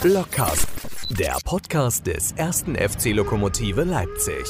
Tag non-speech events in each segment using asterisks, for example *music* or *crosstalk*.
Blockcast, der Podcast des ersten FC Lokomotive Leipzig.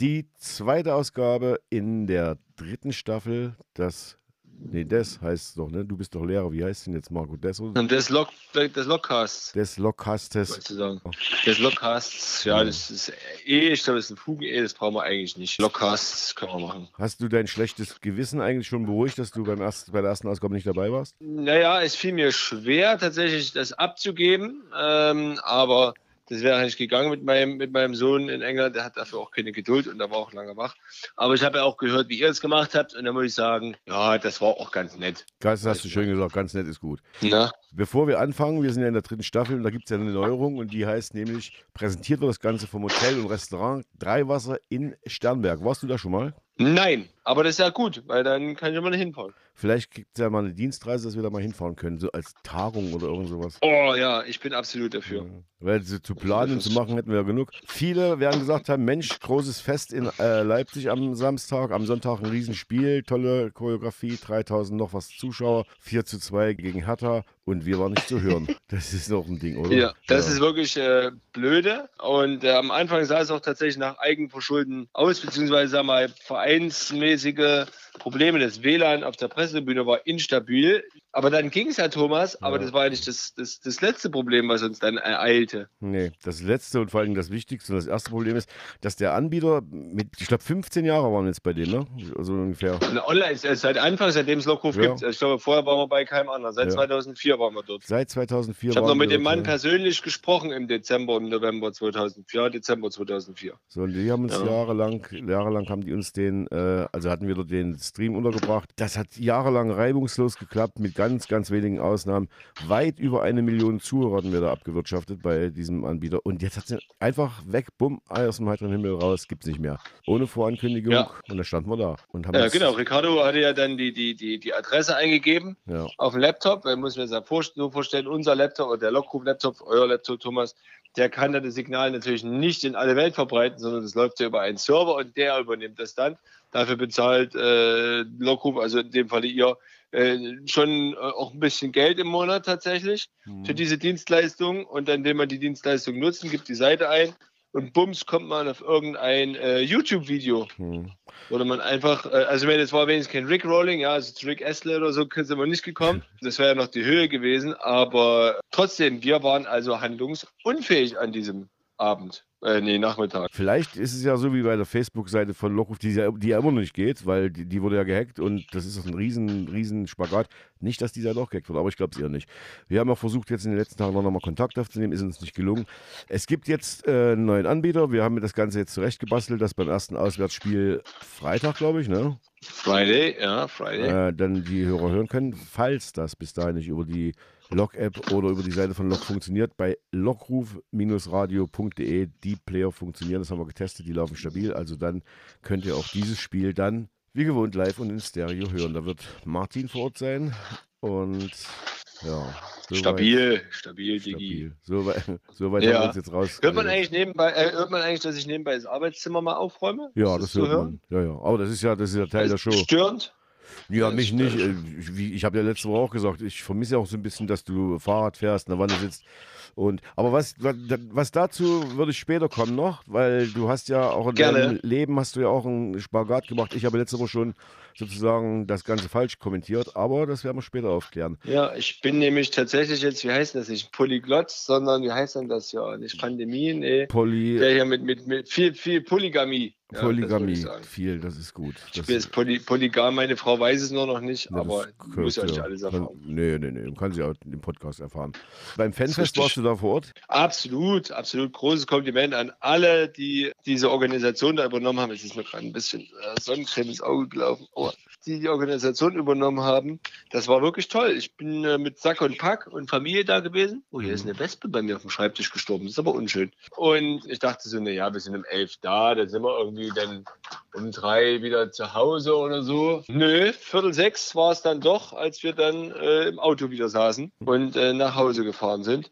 Die zweite Ausgabe in der dritten Staffel, das Nee, das heißt es doch, ne? Du bist doch Lehrer. Wie heißt denn jetzt Marco? Des, des, Log, des Logcasts. des Lockcastes. sagen. Des Logcasts, ja, das ist eh, ich glaube, das ist ein Fugen-E, das brauchen wir eigentlich nicht. Logcasts können wir machen. Hast du dein schlechtes Gewissen eigentlich schon beruhigt, dass du beim ersten, bei der ersten Ausgabe nicht dabei warst? Naja, es fiel mir schwer, tatsächlich das abzugeben, ähm, aber das wäre nicht gegangen mit meinem, mit meinem Sohn in England. Der hat dafür auch keine Geduld und der war auch lange wach. Aber ich habe ja auch gehört, wie ihr es gemacht habt und da muss ich sagen, ja, das war auch ganz nett. Das hast du schön gesagt, ganz nett ist gut. Na? Bevor wir anfangen, wir sind ja in der dritten Staffel und da gibt es ja eine Neuerung und die heißt nämlich, präsentiert wird das Ganze vom Hotel und Restaurant Dreiwasser in Sternberg. Warst du da schon mal? Nein, aber das ist ja gut, weil dann kann ich mal hinfahren. Vielleicht gibt es ja mal eine Dienstreise, dass wir da mal hinfahren können, so als Tagung oder irgend sowas. Oh ja, ich bin absolut dafür. Ja. Weil sie zu planen und zu machen hätten wir ja genug. Viele werden gesagt haben, Mensch, großes Fest in äh, Leipzig am Samstag, am Sonntag ein Riesenspiel, tolle Choreografie, 3000 noch was Zuschauer, 4 zu 2 gegen Hertha und wir waren nicht zu hören. Das ist noch ein Ding, oder? Ja, das ist wirklich äh, blöde. Und äh, am Anfang sah es auch tatsächlich nach Eigenverschulden aus, beziehungsweise sag mal, vereinsmäßige Probleme. Das WLAN auf der Pressetribüne war instabil. Aber dann ging es ja, Thomas. Aber Ja. das war ja nicht das, das, das letzte Problem, was uns dann ereilte. Nee, das letzte und vor allem das wichtigste und das erste Problem ist, dass der Anbieter mit, ich glaube, 15 Jahre waren jetzt bei dem, ne? Also ungefähr. Online ist seit Anfang, seitdem es Lockruf Ja. gibt. Ich glaube, vorher waren wir bei keinem anderen. Seit Ja. 2004 waren wir dort. Seit 2004 Ich habe noch mit dem Mann persönlich gesprochen im Dezember und November 2004. Ja, Dezember 2004. So, und die haben uns Ja. jahrelang, jahrelang haben die uns den, äh, also hatten wir dort den Stream untergebracht. Das hat jahrelang reibungslos geklappt, mit ganz, ganz wenigen Ausnahmen. Weit über eine Million Zuhörer hatten wir da abgewirtschaftet bei diesem Anbieter. Und jetzt hat sie einfach weg, bumm, aus dem heiteren Himmel raus, gibt's nicht mehr. Ohne Vorankündigung. Ja. Und da standen wir da. Und haben Ja, genau. Ricardo hatte ja dann die, die, die, die Adresse eingegeben. Ja. auf dem Laptop, weil muss mir ja vor- so vorstellen, unser Laptop oder der Lockruf-Laptop, euer Laptop, Thomas, der kann dann das Signal natürlich nicht in alle Welt verbreiten, sondern das läuft ja über einen Server und der übernimmt das dann. Dafür bezahlt äh, Lockruf, also in dem Falle ihr, äh, schon äh, auch ein bisschen Geld im Monat tatsächlich für diese Dienstleistung. Und dann, indem man die Dienstleistung nutzen, gibt die Seite ein und bums kommt man auf irgendein äh, YouTube-Video. Hm. Oder man einfach, äh, also wenn es war wenigstens kein Rickrolling, ja, also zu Rick Astley oder so sind wir nicht gekommen. *laughs* Das wäre ja noch die Höhe gewesen, aber trotzdem, wir waren also handlungsunfähig an diesem Abend, äh, nee, Nachmittag. Vielleicht ist es ja so wie bei der Facebook-Seite von Lockruf, die, ja- die ja immer noch nicht geht, weil die, die wurde ja gehackt und das ist ein riesen, riesen Spagat. Nicht, dass die Seite auch gehackt wird, aber ich glaube es eher nicht. Wir haben auch versucht, jetzt in den letzten Tagen noch mal Kontakt aufzunehmen, ist uns nicht gelungen. Es gibt jetzt äh, einen neuen Anbieter. Wir haben das Ganze jetzt zurechtgebastelt, dass beim ersten Auswärtsspiel Freitag, glaube ich, ne? Friday, ja, Friday. äh, dann die Hörer hören können, falls das bis dahin nicht über die Log-App oder über die Seite von Log funktioniert. Bei lockruf-radio.de, die Player funktionieren, das haben wir getestet, die laufen stabil. Also dann könnt ihr auch dieses Spiel dann wie gewohnt live und in Stereo hören. Da wird Martin vor Ort sein und ja. soweit- stabil, stabil, Digi. Stabil. Soweit *laughs* so weit Ja. haben wir uns jetzt raus. Hört man eigentlich nebenbei, äh, hört man eigentlich, dass ich nebenbei das Arbeitszimmer mal aufräume? ja, das zu hört man. Ja, ja. Aber das ist ja, das ist ja Teil der Ist Show. Störend? Ja, mich nicht. Äh, Ich, wie- ich habe ja letzte Woche auch gesagt, ich vermisse ja auch so ein bisschen, dass du Fahrrad fährst, in der Wanne sitzt. Und, aber was, was, dazu würde ich später kommen noch, weil du hast ja auch in Gerne. deinem Leben hast du ja auch einen Spagat gemacht. Ich habe letzte Woche schon sozusagen das Ganze falsch kommentiert, aber das werden wir später aufklären. Ja, ich bin nämlich tatsächlich jetzt, wie heißt das nicht, Polyglott, sondern wie heißt denn das ja? Nicht Pandemie, nee. Poly, Der hier mit, mit, mit viel, viel Polygamie. Polygamie, viel, das ist gut. Ich Das, bin jetzt poly, polygam, meine Frau weiß es nur noch nicht, ja, aber ja gehört, nicht alles erfahren. Nee, nee, nee, kann sie auch im Podcast erfahren. Beim Fanfest warst du da vor Ort? Absolut, absolut großes Kompliment an alle, die diese Organisation da übernommen haben. Es ist mir gerade ein bisschen äh, Sonnencreme ins Auge gelaufen. Oh, die die Organisation übernommen haben. Das war wirklich toll. Ich bin äh, mit Sack und Pack und Familie da gewesen. Oh, hier ist eine Wespe bei mir auf dem Schreibtisch gestorben. Das ist aber unschön. Und ich dachte so, naja, wir sind um elf da, da sind wir irgendwie dann um drei wieder zu Hause oder so. Nö, Viertel sechs war es dann doch, als wir dann äh, im Auto wieder saßen und äh, nach Hause gefahren sind.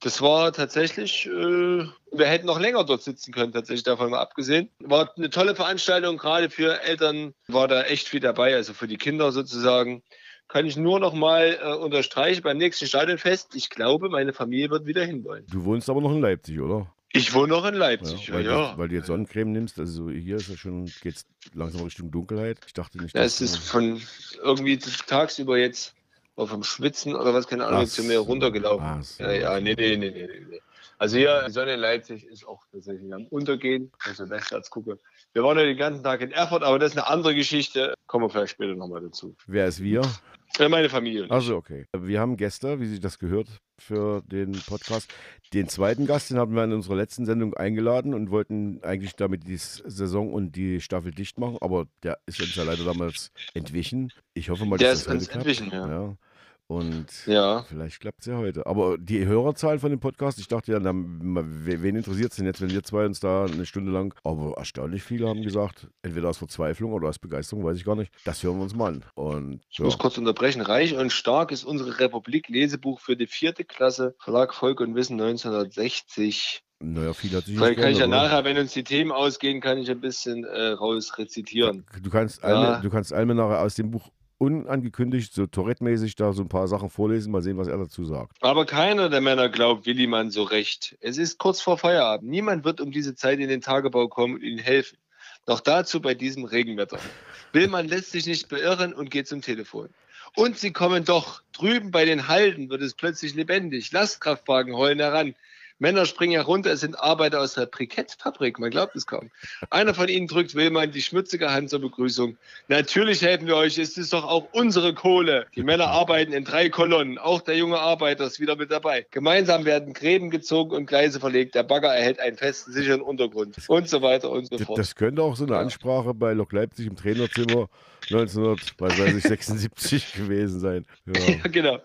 Das war tatsächlich, äh, wir hätten noch länger dort sitzen können, tatsächlich davon mal abgesehen. War eine tolle Veranstaltung, gerade für Eltern war da echt viel dabei, also für die Kinder sozusagen. kann ich nur noch mal äh, unterstreichen beim nächsten Stadionfest. Ich glaube, meine Familie wird wieder hinwollen. Du wohnst aber noch in Leipzig, oder? Ich wohne noch in Leipzig, ja. weil, ja. Du, weil du jetzt Sonnencreme nimmst, also hier ist es schon, geht's langsam Richtung Dunkelheit. Ich dachte nicht, Ja, dass es ist von irgendwie tagsüber jetzt vom Schwitzen oder was, keine Ahnung, zu mir runtergelaufen. Ach so. Ja, ja, nee, nee, nee, nee, nee. Also hier, die Sonne in Leipzig ist auch tatsächlich am Untergehen, also Westwärts gucke. Wir waren ja den ganzen Tag in Erfurt, aber das ist eine andere Geschichte. Kommen wir vielleicht später nochmal dazu. Wer ist wir? Ja, meine Familie. Also okay. Wir haben Gäste, wie sich das gehört für den Podcast. Den zweiten Gast, den haben wir in unserer letzten Sendung eingeladen und wollten eigentlich damit die Saison und die Staffel dicht machen, aber der ist uns ja leider damals entwichen. Ich hoffe mal, Der dass ist das uns entwichen, ja. Und Ja. vielleicht klappt es ja heute. Aber die Hörerzahl von dem Podcast, ich dachte ja, we- wen interessiert es denn jetzt, wenn wir zwei uns da eine Stunde lang, aber erstaunlich viele haben gesagt, entweder aus Verzweiflung oder aus Begeisterung, weiß ich gar nicht, das hören wir uns mal an. Und Ich ja. muss kurz unterbrechen. Reich und stark ist unsere Republik Lesebuch für die vierte Klasse, Verlag Volk und Wissen 1960. Naja, viel hat sich nicht Vielleicht kann ich ja nachher, wenn uns die Themen ausgehen, kann ich ein bisschen äh, raus rezitieren. Du kannst, Ja. Alme, du kannst Alme nachher aus dem Buch unangekündigt, so Tourette-mäßig da so ein paar Sachen vorlesen, mal sehen, was er dazu sagt. Aber keiner der Männer glaubt Willimann so recht. Es ist kurz vor Feierabend. Niemand wird um diese Zeit in den Tagebau kommen und ihnen helfen. Doch dazu bei diesem Regenwetter. *laughs* Willmann lässt sich nicht beirren und geht zum Telefon. Und sie kommen doch. Drüben bei den Halden wird es plötzlich lebendig. Lastkraftwagen heulen heran. Männer springen herunter, es sind Arbeiter aus der Brikettfabrik, man glaubt es kaum. Einer von ihnen drückt Willmann die schmutzige Hand zur Begrüßung. Natürlich helfen wir euch, es ist doch auch unsere Kohle. Die Männer arbeiten in drei Kolonnen, auch der junge Arbeiter ist wieder mit dabei. Gemeinsam werden Gräben gezogen und Gleise verlegt, der Bagger erhält einen festen, sicheren Untergrund und so weiter und so fort. das könnte auch so eine Ja. Ansprache bei Lok Leipzig im Trainerzimmer 1976 *laughs* gewesen sein. Ja. *laughs* Ja, genau.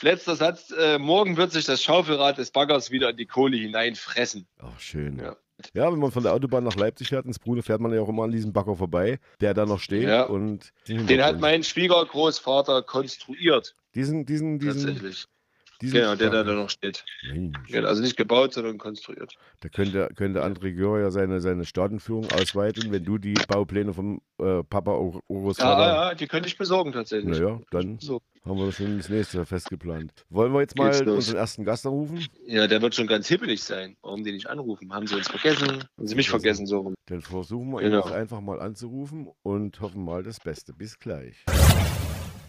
Letzter Satz. Äh, morgen wird sich das Schaufelrad des Baggers wieder in die Kohle hineinfressen. Ach, schön. Ja. Ja. wenn man von der Autobahn nach Leipzig fährt, ins Brune, fährt man ja auch immer an diesem Bagger vorbei, der da noch steht. Ja. Und Den hat mein Schwiegergroßvater konstruiert. diesen, diesen, diesen, Tatsächlich. Genau, der da, noch steht. Mensch. Genau, also nicht gebaut, sondern konstruiert. Da könnte, könnte André Gör ja seine, seine Staatenführung ausweiten, wenn du die Baupläne vom äh, Papa Ur- Urus Ja, ja, ja, die könnte ich besorgen tatsächlich. Naja, dann So. haben wir das schon das nächste fest geplant. Wollen wir jetzt mal unseren ersten Gast anrufen? Ja, der wird schon ganz hippelig sein. Warum die nicht anrufen? Haben sie uns vergessen? Haben sie mich vergessen, so rum. Dann versuchen wir ihn Genau. jetzt einfach mal anzurufen und hoffen mal das Beste. Bis gleich.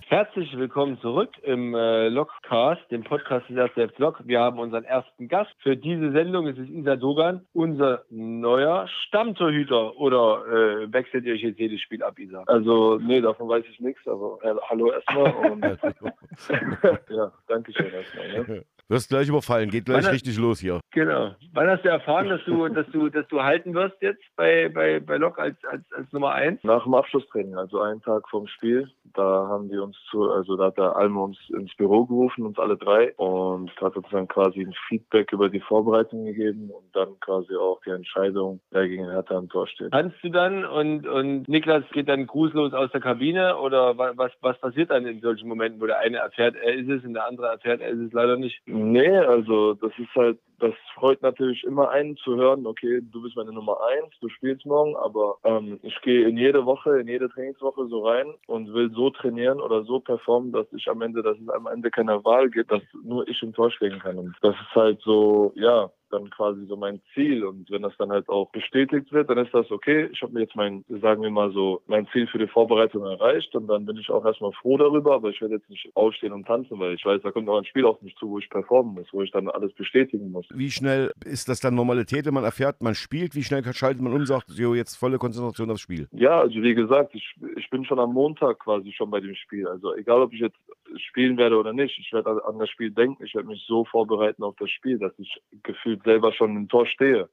Herzlich willkommen zurück im äh, Logcast, dem Podcast des ersten Log. Wir haben unseren ersten Gast für diese Sendung. Es ist Isa Dogan, unser neuer Stammtorhüter. Oder äh, wechselt ihr euch jetzt jedes Spiel ab, Isa? Also, nee, davon weiß ich nichts, aber äh, hallo erstmal und *laughs* *laughs* ja, danke schön erstmal. Ne? *laughs* Wirst gleich überfallen, geht gleich Wann- richtig los hier. Genau. Wann hast du erfahren, dass du, dass du, dass du halten wirst jetzt bei, bei, bei Lok als, als, als Nummer 1? Nach dem Abschlusstraining, also einen Tag vorm Spiel, da haben die uns zu, also da hat der Almo uns ins Büro gerufen, uns alle drei, und hat uns dann quasi ein Feedback über die Vorbereitung gegeben und dann quasi auch die Entscheidung, wer gegen Hertha am Tor steht. Kannst du dann und, und Niklas geht dann grußlos aus der Kabine oder wa- was, was passiert dann in solchen Momenten, wo der eine erfährt, er ist es und der andere erfährt, er ist es leider nicht? Nee, also das ist halt, das freut natürlich immer einen zu hören, okay, du bist meine Nummer eins, du spielst morgen, aber ähm, ich gehe in jede Woche, in jede Trainingswoche so rein und will so trainieren oder so performen, dass ich am Ende, dass es am Ende keine Wahl gibt, dass nur ich im Tor stehen kann. Und das ist halt so, ja, dann quasi so mein Ziel. Und wenn das dann halt auch bestätigt wird, dann ist das okay. Ich habe mir jetzt mein, sagen wir mal so, mein Ziel für die Vorbereitung erreicht und dann bin ich auch erstmal froh darüber, aber ich werde jetzt nicht aufstehen und tanzen, weil ich weiß, da kommt noch ein Spiel auf mich zu, wo ich performen muss, wo ich dann alles bestätigen muss. Wie schnell ist das dann Normalität, wenn man erfährt, man spielt? Wie schnell schaltet man um, sagt, jo, jetzt volle Konzentration aufs Spiel? Ja, also wie gesagt, ich, ich bin schon am Montag quasi schon bei dem Spiel. Also egal, ob ich jetzt spielen werde oder nicht, ich werde an das Spiel denken, ich werde mich so vorbereiten auf das Spiel, dass ich gefühlt selber schon im Tor stehe.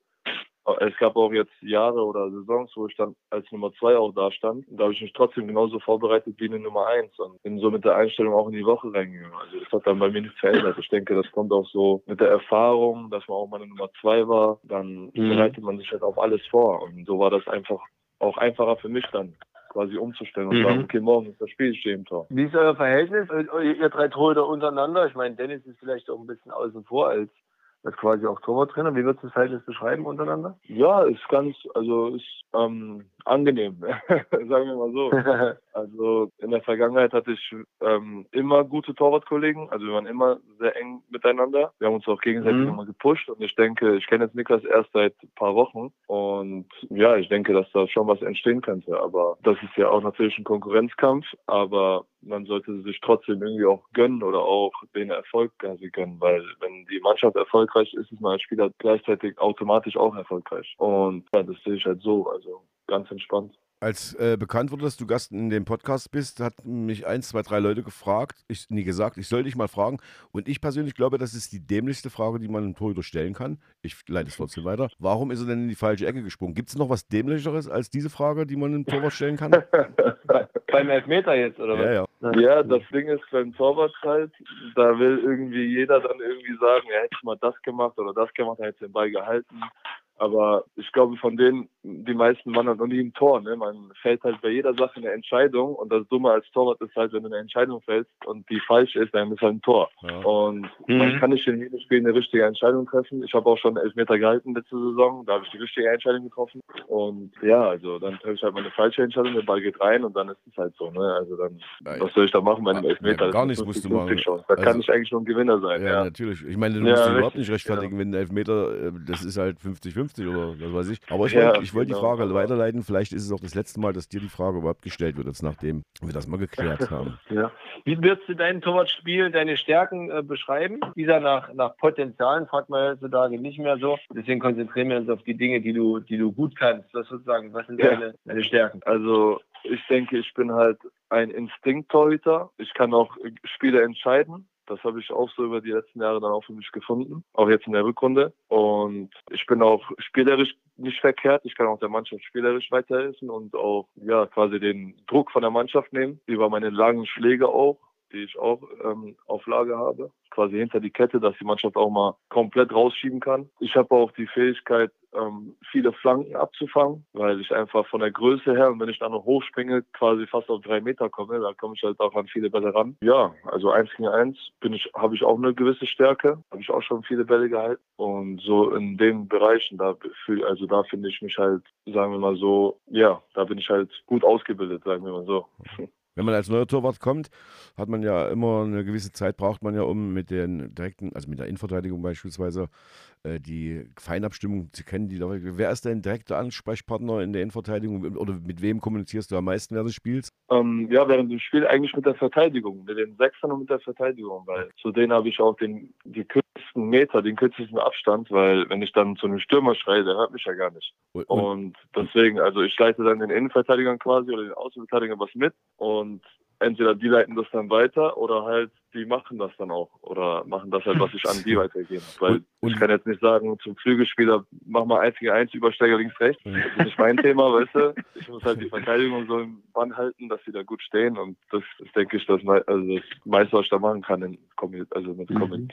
Es gab auch jetzt Jahre oder Saisons, wo ich dann als Nummer zwei auch da stand. Und da habe ich mich trotzdem genauso vorbereitet wie eine Nummer eins und bin so mit der Einstellung auch in die Woche reingegangen. Also das hat dann bei mir nichts verändert. Ich denke, das kommt auch so mit der Erfahrung, dass man auch mal eine Nummer zwei war. Dann Mhm. bereitet man sich halt auf alles vor. Und so war das einfach auch einfacher für mich dann quasi umzustellen und Mhm. sagen, okay, morgen ist das Spiel, ich stehe im Tor. Wie ist euer Verhältnis, ihr drei Torhüter untereinander? Ich meine, Dennis ist vielleicht auch ein bisschen außen vor als, als quasi auch Torwarttrainer. Wie würdest du das Verhältnis beschreiben untereinander? Ja, ist ganz, also ist, ähm, angenehm, *laughs* sagen wir mal so. *laughs* Also in der Vergangenheit hatte ich ähm, immer gute Torwartkollegen, also wir waren immer sehr eng miteinander. Wir haben uns auch gegenseitig Mhm. immer gepusht und ich denke, ich kenne jetzt Niklas erst seit ein paar Wochen und ja, ich denke, dass da schon was entstehen könnte. Aber das ist ja auch natürlich ein Konkurrenzkampf, aber man sollte sich trotzdem irgendwie auch gönnen oder auch den Erfolg quasi gönnen, weil wenn die Mannschaft erfolgreich ist, ist man als Spieler gleichzeitig automatisch auch erfolgreich. Und ja, das sehe ich halt so, also ganz entspannt. Als äh, bekannt wurde, dass du Gast in dem Podcast bist, hat mich eins, zwei, drei Leute gefragt, ich nie gesagt, ich soll dich mal fragen. Und ich persönlich glaube, das ist die dämlichste Frage, die man einem Torhüter stellen kann. Ich leite es trotzdem weiter. Warum ist er denn in die falsche Ecke gesprungen? Gibt es noch was Dämlicheres als diese Frage, die man einem Torwart stellen kann? *laughs* Beim Elfmeter jetzt, oder was? ja, ja. Ja, das Ding ist beim Torwart halt, da will irgendwie jeder dann irgendwie sagen, er hätte mal das gemacht oder das gemacht, er hätte den Ball gehalten. Aber ich glaube, von denen, die meisten waren halt noch nie im Tor. Ne? Man fällt halt bei jeder Sache eine Entscheidung. Und das Dumme als Torwart ist halt, wenn du eine Entscheidung fällst und die falsch ist, dann ist halt ein Tor. ja. Und Mhm. man kann nicht in jedem Spiel eine richtige Entscheidung treffen. Ich habe auch schon Elfmeter gehalten letzte Saison. Da habe ich die richtige Entscheidung getroffen. Und ja, also dann treffe ich halt mal eine falsche Entscheidung, der Ball geht rein und dann ist es halt so. Ne? Also dann, Ja, was soll ich da machen bei einem ja, Elfmeter? gar Das nichts musst du 50-50 machen. Chance. Da Also- kann ich eigentlich nur ein Gewinner sein. Ja, Ja, natürlich. Ich meine, du Ja, musst dich überhaupt nicht rechtfertigen, wenn ein Elfmeter, äh, das ist halt 50-50 oder was weiß ich. Aber ich Ja, wollte ich wollte die genau. Frage weiterleiten. Vielleicht ist es auch das letzte Mal, dass dir die Frage überhaupt gestellt wird, jetzt nachdem wir das mal geklärt *laughs* haben. ja. Wie würdest du dein Torwartspiel, deine Stärken äh, beschreiben? Dieser nach, nach Potenzialen fragt man heutzutage nicht mehr so. Deswegen konzentrieren wir uns auf die Dinge, die du, die du gut kannst. Was sozusagen, was sind Ja. deine, deine Stärken? Also ich denke, ich bin halt ein Instinkttorhüter. Ich kann auch Spiele entscheiden. Das habe ich auch so über die letzten Jahre dann auch für mich gefunden, auch jetzt in der Rückrunde. Und ich bin auch spielerisch nicht verkehrt. Ich kann auch der Mannschaft spielerisch weiterhelfen und auch ja quasi den Druck von der Mannschaft nehmen über meine langen Schläge auch, die ich auch ähm, auf Lager habe, quasi hinter die Kette, dass die Mannschaft auch mal komplett rausschieben kann. Ich habe auch die Fähigkeit, ähm, viele Flanken abzufangen, weil ich einfach von der Größe her und wenn ich dann noch hochspringe, quasi fast auf drei Meter komme, da komme ich halt auch an viele Bälle ran. Ja, also eins gegen eins ich, habe ich auch eine gewisse Stärke, habe ich auch schon viele Bälle gehalten und so in den Bereichen da fühl, also da finde ich mich halt, sagen wir mal so, ja, da bin ich halt gut ausgebildet, sagen wir mal so. Wenn man als neuer Torwart kommt, hat man ja immer eine gewisse Zeit, braucht man ja, um mit den direkten, also mit der Innenverteidigung beispielsweise, äh, die Feinabstimmung zu kennen. Die, wer ist dein direkter Ansprechpartner in der Innenverteidigung oder mit wem kommunizierst du am meisten während des Spiels? Ähm, ja, während dem Spiel eigentlich mit der Verteidigung, mit den Sechsern und mit der Verteidigung, weil zu denen habe ich auch den, die kürzesten Meter, den kürzesten Abstand, weil wenn ich dann zu einem Stürmer schreie, der hört mich ja gar nicht. Und, und, deswegen, also ich leite dann den Innenverteidigern quasi oder den Außenverteidigern was mit und entweder die leiten das dann weiter oder halt die machen das dann auch oder machen das halt, was ich an die *laughs* weitergebe. Weil Und- und- ich kann jetzt nicht sagen zum Flügelspieler, mach mal eins gegen eins, Übersteiger links, rechts. Das ist nicht mein Thema, *laughs* weißt du. Ich muss halt die Verteidigung so im Bann halten, dass sie da gut stehen und das ist, denke ich, das, also das meiste, was ich da machen kann, in also mit Mhm.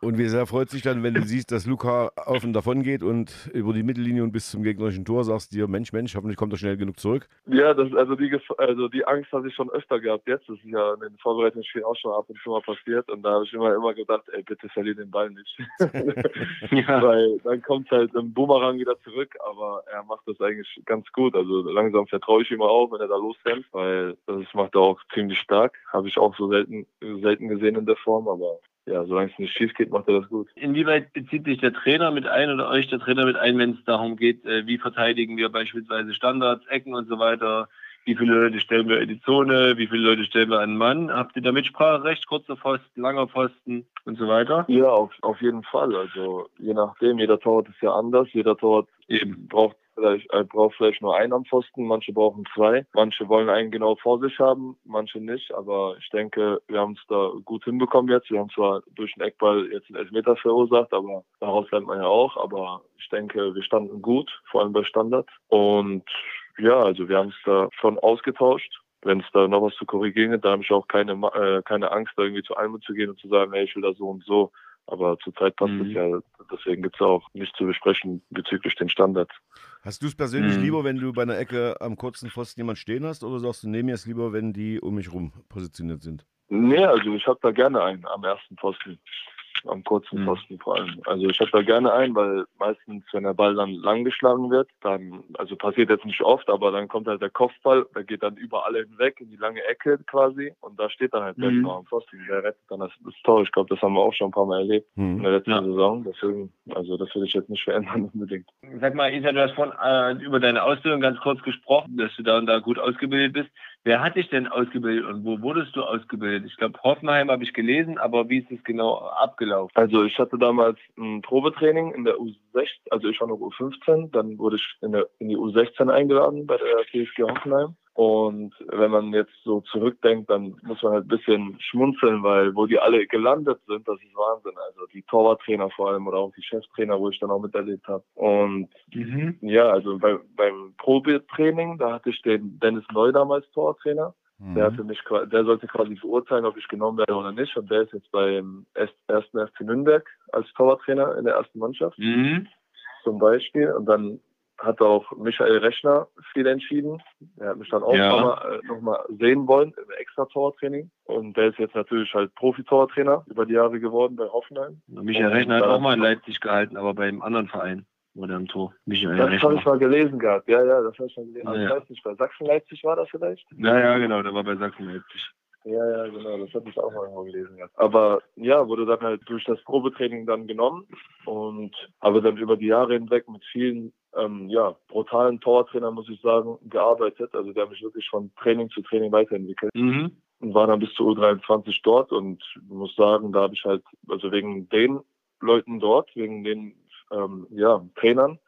Und wie sehr freut sich dann, wenn du siehst, dass Luca auf und davon geht und über die Mittellinie und bis zum gegnerischen Tor sagst dir, Mensch, Mensch, hoffentlich kommt er schnell genug zurück. Ja, das, also, die, also die Angst habe ich schon öfter gehabt jetzt. Das ist ja in den Vorbereitungsspielen auch schon ab und zu mal passiert. Und da habe ich immer, immer gedacht, ey, bitte verlier den Ball nicht. *laughs* *laughs* Ja. Weil dann kommt halt im Boomerang wieder zurück. Aber er macht das eigentlich ganz gut. Also langsam vertraue ich ihm auch, wenn er da losrennt. Weil das macht er auch ziemlich stark. Habe ich auch so selten, selten gesehen in der Form. Aber ja, solange es nicht schief geht, macht er das gut. Inwieweit bezieht sich der Trainer mit ein oder euch der Trainer mit ein, wenn es darum geht, äh, wie verteidigen wir beispielsweise Standards, Ecken und so weiter? Wie viele Leute stellen wir in die Zone? Wie viele Leute stellen wir an den Mann? Habt ihr da Mitspracherecht? Kurzer Pfosten, langer Pfosten und so weiter? Ja, auf, auf jeden Fall. Also je nachdem, jeder Torwart ist ja anders. Jeder Torwart eben braucht vielleicht, äh, braucht vielleicht nur einen am Pfosten, manche brauchen zwei. Manche wollen einen genau vor sich haben, manche nicht. Aber ich denke, wir haben es da gut hinbekommen jetzt. Wir haben zwar durch den Eckball jetzt einen Elfmeter verursacht, aber daraus lernt man ja auch. Aber ich denke, wir standen gut, vor allem bei Standard. Und ja, also wir haben es da schon ausgetauscht. Wenn es da noch was zu korrigieren gibt, da habe ich auch keine, äh, keine Angst, da irgendwie zu einem zu gehen und zu sagen, hey, ich will das so und so. Aber zurzeit passt Mhm. es ja, deswegen gibt es auch nichts zu besprechen bezüglich den Standards. Hast du es persönlich Mhm. lieber, wenn du bei einer Ecke am kurzen Pfosten jemand stehen hast oder sagst du, nee, mir es lieber, wenn die um mich rum positioniert sind? Nee, also ich habe da gerne einen am ersten Posten. Am kurzen mhm. Pfosten vor allem. Also ich hätte da gerne einen, weil meistens, wenn der Ball dann lang geschlagen wird, dann, also passiert jetzt nicht oft, aber dann kommt halt der Kopfball, der geht dann über alle hinweg in die lange Ecke quasi und da steht dann halt der mhm. am Pfosten. Der rettet dann das, das Tor. Ich glaube, das haben wir auch schon ein paar Mal erlebt mhm. in der letzten ja. Saison. Deswegen, also das will ich jetzt nicht verändern *laughs* unbedingt. Sag mal, Isa, du hast vorhin äh, über deine Ausbildung ganz kurz gesprochen, dass du da und da gut ausgebildet bist. Wer hat dich denn ausgebildet und wo wurdest du ausgebildet? Ich glaube, Hoffenheim habe ich gelesen, aber wie ist es genau abgelaufen? Also ich hatte damals ein Probetraining in der U16, also ich war noch U15, dann wurde ich in, der, in die U16 eingeladen bei der TSG Hoffenheim. Und wenn man jetzt so zurückdenkt, dann muss man halt ein bisschen schmunzeln, weil wo die alle gelandet sind, das ist Wahnsinn. Also die Torwarttrainer vor allem oder auch die Cheftrainer, wo ich dann auch miterlebt habe. Und mhm. ja, also bei, beim Probetraining, da hatte ich den Dennis Neu damals Torwarttrainer. Mhm. Der, hatte mich, der sollte quasi beurteilen, ob ich genommen werde oder nicht. Und der ist jetzt beim ersten FC Nürnberg als Torwarttrainer in der ersten Mannschaft. Mhm. Zum Beispiel. Und dann hat auch Michael Rechner viel entschieden. Er hat mich dann auch ja. nochmal noch mal sehen wollen im extra Tortraining. Und der ist jetzt natürlich halt Profi-Tortrainer über die Jahre geworden bei Hoffenheim. Michael Rechner hat auch mal in Leipzig gehalten, aber bei einem anderen Verein oder im Tor. Michael das habe ich mal gelesen gehabt. Ja, ja, das habe ich mal gelesen. Also ja, ja. Ich weiß nicht, bei Sachsen-Leipzig war das vielleicht? Ja, ja, genau, der war bei Sachsen-Leipzig. Ja, ja, genau, das hatte ich auch mal gelesen. Ja. Aber ja, wurde dann halt durch das Probetraining dann genommen und habe dann über die Jahre hinweg mit vielen ähm, ja, brutalen Tortrainern, muss ich sagen, gearbeitet. Also der hat mich wirklich von Training zu Training weiterentwickelt. Mhm. Und war dann bis zu U23 dort und muss sagen, da habe ich halt, also wegen den Leuten dort, wegen den ähm, ja, Trainern,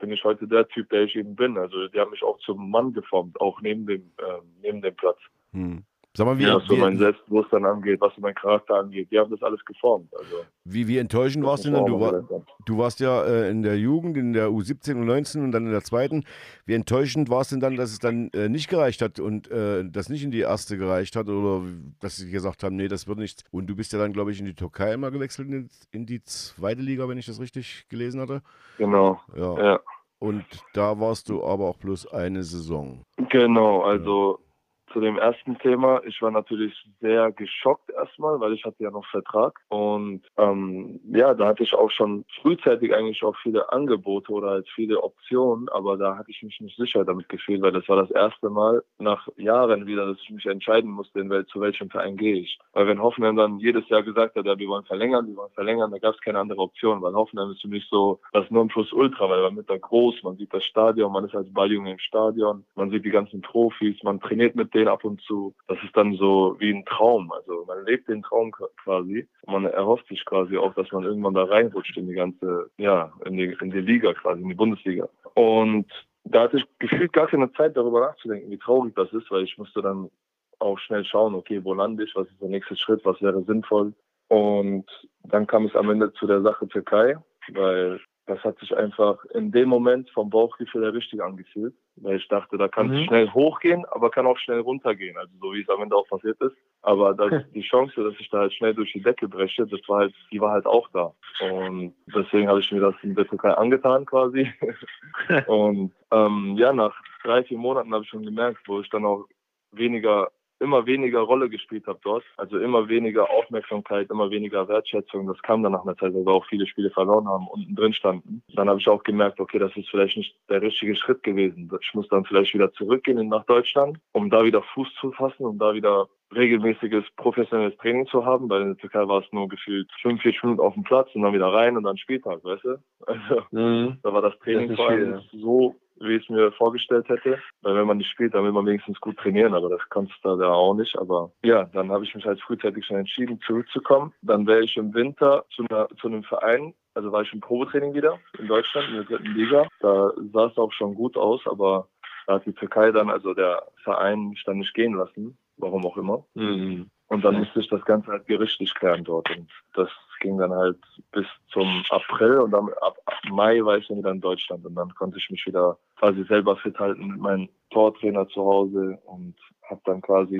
bin ich heute der Typ, der ich eben bin. Also die haben mich auch zum Mann geformt, auch neben dem, äh, neben dem Platz. Hm. Sag mal, wie, ja, was so mein Selbstbewusstsein angeht, was so mein Charakter angeht. Die haben das alles geformt. Also, wie, wie enttäuschend warst du denn? Du, war, du warst ja äh, in der Jugend, in der U17 und 19 und dann in der zweiten. Wie enttäuschend war es denn dann, dass es dann äh, nicht gereicht hat und äh, das nicht in die erste gereicht hat oder dass sie gesagt haben, nee, das wird nichts. Und du bist ja dann, glaube ich, in die Türkei immer gewechselt, in, in, die zweite Liga, wenn ich das richtig gelesen hatte. Genau. Ja. ja. Und da warst du aber auch bloß eine Saison. Genau, also. Ja zu dem ersten Thema. Ich war natürlich sehr geschockt erstmal, weil ich hatte ja noch Vertrag. Und ähm, ja, da hatte ich auch schon frühzeitig eigentlich auch viele Angebote oder halt viele Optionen, aber da hatte ich mich nicht sicher damit gefühlt, weil das war das erste Mal nach Jahren wieder, dass ich mich entscheiden musste, in wel zu welchem Verein gehe ich. Weil wenn Hoffenheim dann jedes Jahr gesagt hat, ja, wir wollen verlängern, wir wollen verlängern, da gab es keine andere Option, weil Hoffenheim ist für mich so das Nonplusultra, weil man mit da groß, man sieht das Stadion, man ist als Balljunge im Stadion, man sieht die ganzen Profis, man trainiert mit denen ab und zu. Das ist dann so wie ein Traum. Also man lebt den Traum quasi. Man erhofft sich quasi auch, dass man irgendwann da reinrutscht in die ganze, ja, in die, in die Liga quasi, in die Bundesliga. Und da hatte ich gefühlt gar keine Zeit darüber nachzudenken, wie traurig das ist, weil ich musste dann auch schnell schauen, okay, wo lande ich, was ist der nächste Schritt, was wäre sinnvoll. Und dann kam es am Ende zu der Sache Türkei, weil das hat sich einfach in dem Moment vom Bauchgefühl her richtig angefühlt, weil ich dachte, da kann es mhm. schnell hochgehen, aber kann auch schnell runtergehen, also so wie es am Ende auch passiert ist. Aber das, die Chance, dass ich da halt schnell durch die Decke breche, das war halt, die war halt auch da. Und deswegen habe ich mir das in der Türkei angetan quasi. *laughs* Und ähm, ja, nach drei, vier Monaten habe ich schon gemerkt, wo ich dann auch weniger immer weniger Rolle gespielt habe dort. Also immer weniger Aufmerksamkeit, immer weniger Wertschätzung. Das kam dann nach einer Zeit, weil wir auch viele Spiele verloren haben, unten drin standen. Dann habe ich auch gemerkt, okay, das ist vielleicht nicht der richtige Schritt gewesen. Ich muss dann vielleicht wieder zurückgehen nach Deutschland, um da wieder Fuß zu fassen, um da wieder regelmäßiges professionelles Training zu haben, weil in der Türkei war es nur gefühlt 45 Minuten auf dem Platz und dann wieder rein und dann Spieltag, weißt du? Also mhm. da war das Training das vor allem so wie ich es mir vorgestellt hätte. Weil wenn man nicht spielt, dann will man wenigstens gut trainieren, aber das kannst du da auch nicht. Aber ja, dann habe ich mich halt frühzeitig schon entschieden, zurückzukommen. Dann wäre ich im Winter zu, einer, zu einem Verein, also war ich im Probetraining wieder in Deutschland, in der dritten Liga. Da sah es auch schon gut aus, aber da hat die Türkei dann, also der Verein, mich dann nicht gehen lassen, warum auch immer. Mhm. Und dann musste ich das Ganze halt gerichtlich klären dort. Und das ging dann halt bis zum April und dann ab Mai war ich dann wieder in Deutschland. Und dann konnte ich mich wieder quasi selber fit halten mit meinem Tortrainer zu Hause und habe dann quasi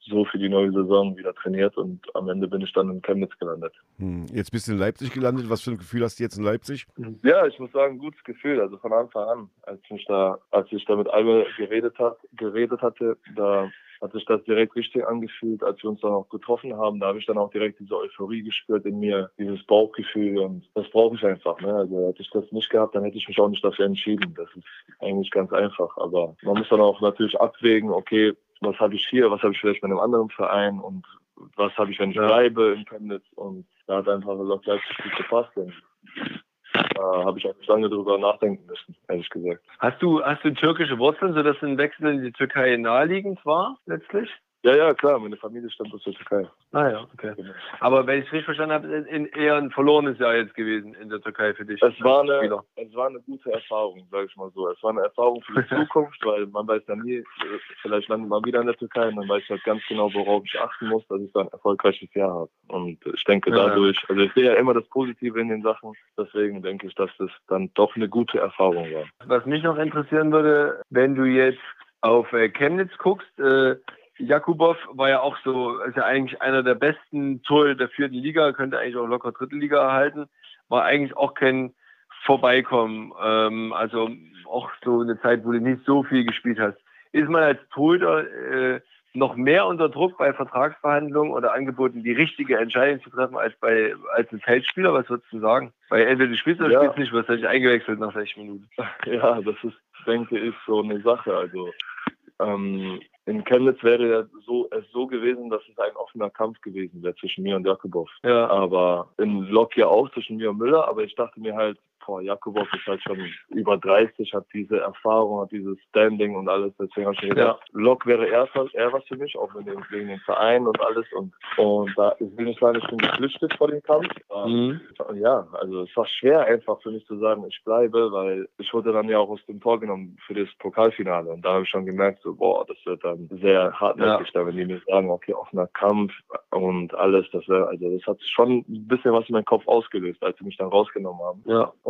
so für die neue Saison wieder trainiert und am Ende bin ich dann in Chemnitz gelandet. Hm. Jetzt bist du in Leipzig gelandet. Was für ein Gefühl hast du jetzt in Leipzig? Ja, ich muss sagen, gutes Gefühl. Also von Anfang an, als ich da, als ich da mit Albe geredet hat, geredet hatte, da hat sich das direkt richtig angefühlt, als wir uns dann auch getroffen haben. Da habe ich dann auch direkt diese Euphorie gespürt in mir, dieses Bauchgefühl und das brauche ich einfach. Ne? Also hätte ich das nicht gehabt, dann hätte ich mich auch nicht dafür entschieden. Das ist eigentlich ganz einfach. Aber man muss dann auch natürlich abwägen, okay, was habe ich hier, was habe ich vielleicht bei einem anderen Verein und was habe ich, wenn ich bleibe in Chemnitz und da hat einfach Lok Leipzig gut gepasst und habe ich nicht lange drüber nachdenken müssen, ehrlich gesagt. Hast du, hast du türkische Wurzeln, sodass ein Wechsel in die Türkei naheliegend war, letztlich? Ja, ja, klar, meine Familie stammt aus der Türkei. Ah ja, okay. Genau. Aber wenn ich es richtig verstanden habe, ist eher ein verlorenes Jahr jetzt gewesen in der Türkei für dich. Es war eine, es war eine gute Erfahrung, sage ich mal so. Es war eine Erfahrung für die *laughs* Zukunft, weil man weiß ja nie, vielleicht landet man wieder in der Türkei und dann weiß ich halt ganz genau, worauf ich achten muss, dass ich dann ein erfolgreiches Jahr habe. Und ich denke dadurch, also ich sehe ja immer das Positive in den Sachen, deswegen denke ich, dass das dann doch eine gute Erfahrung war. Was mich noch interessieren würde, wenn du jetzt auf äh, Chemnitz guckst, äh, Jakubow war ja auch so, ist ja eigentlich einer der besten Tore der vierten Liga, könnte eigentlich auch locker dritte Liga erhalten, war eigentlich auch kein Vorbeikommen. Ähm, also auch so eine Zeit, wo du nicht so viel gespielt hast. Ist man als Torhüter äh, noch mehr unter Druck bei Vertragsverhandlungen oder Angeboten, die richtige Entscheidung zu treffen, als bei als ein Feldspieler? Was würdest du sagen? Weil entweder du spielst oder ja. spielst nicht, wirst du nicht eingewechselt nach 60 Minuten. *laughs* Ja, das ist, denke ich, so eine Sache. Also ähm, in Chemnitz wäre so, es so gewesen, dass es ein offener Kampf gewesen wäre zwischen mir und Jakubow. Ja. Aber in Lok ja auch zwischen mir und Müller, aber ich dachte mir halt, boah, Jakubow ist halt schon über 30, hat diese Erfahrung, hat dieses Standing und alles. Deswegen habe ich mir gedacht, ja. Lok wäre eher, eher was für mich, auch mit dem, wegen dem Verein und alles. Und, und da ich will nicht sagen, ich bin geflüchtet vor dem Kampf. Mhm. Ja, also es war schwer einfach für mich zu sagen, ich bleibe, weil ich wurde dann ja auch aus dem Tor genommen für das Pokalfinale. Und da habe ich schon gemerkt, so, boah, das wird dann sehr hartnäckig, ja. da, wenn die mir sagen, okay, offener Kampf und alles, das wäre, also das hat schon ein bisschen was in meinem Kopf ausgelöst, als sie mich dann rausgenommen haben. Ja. Und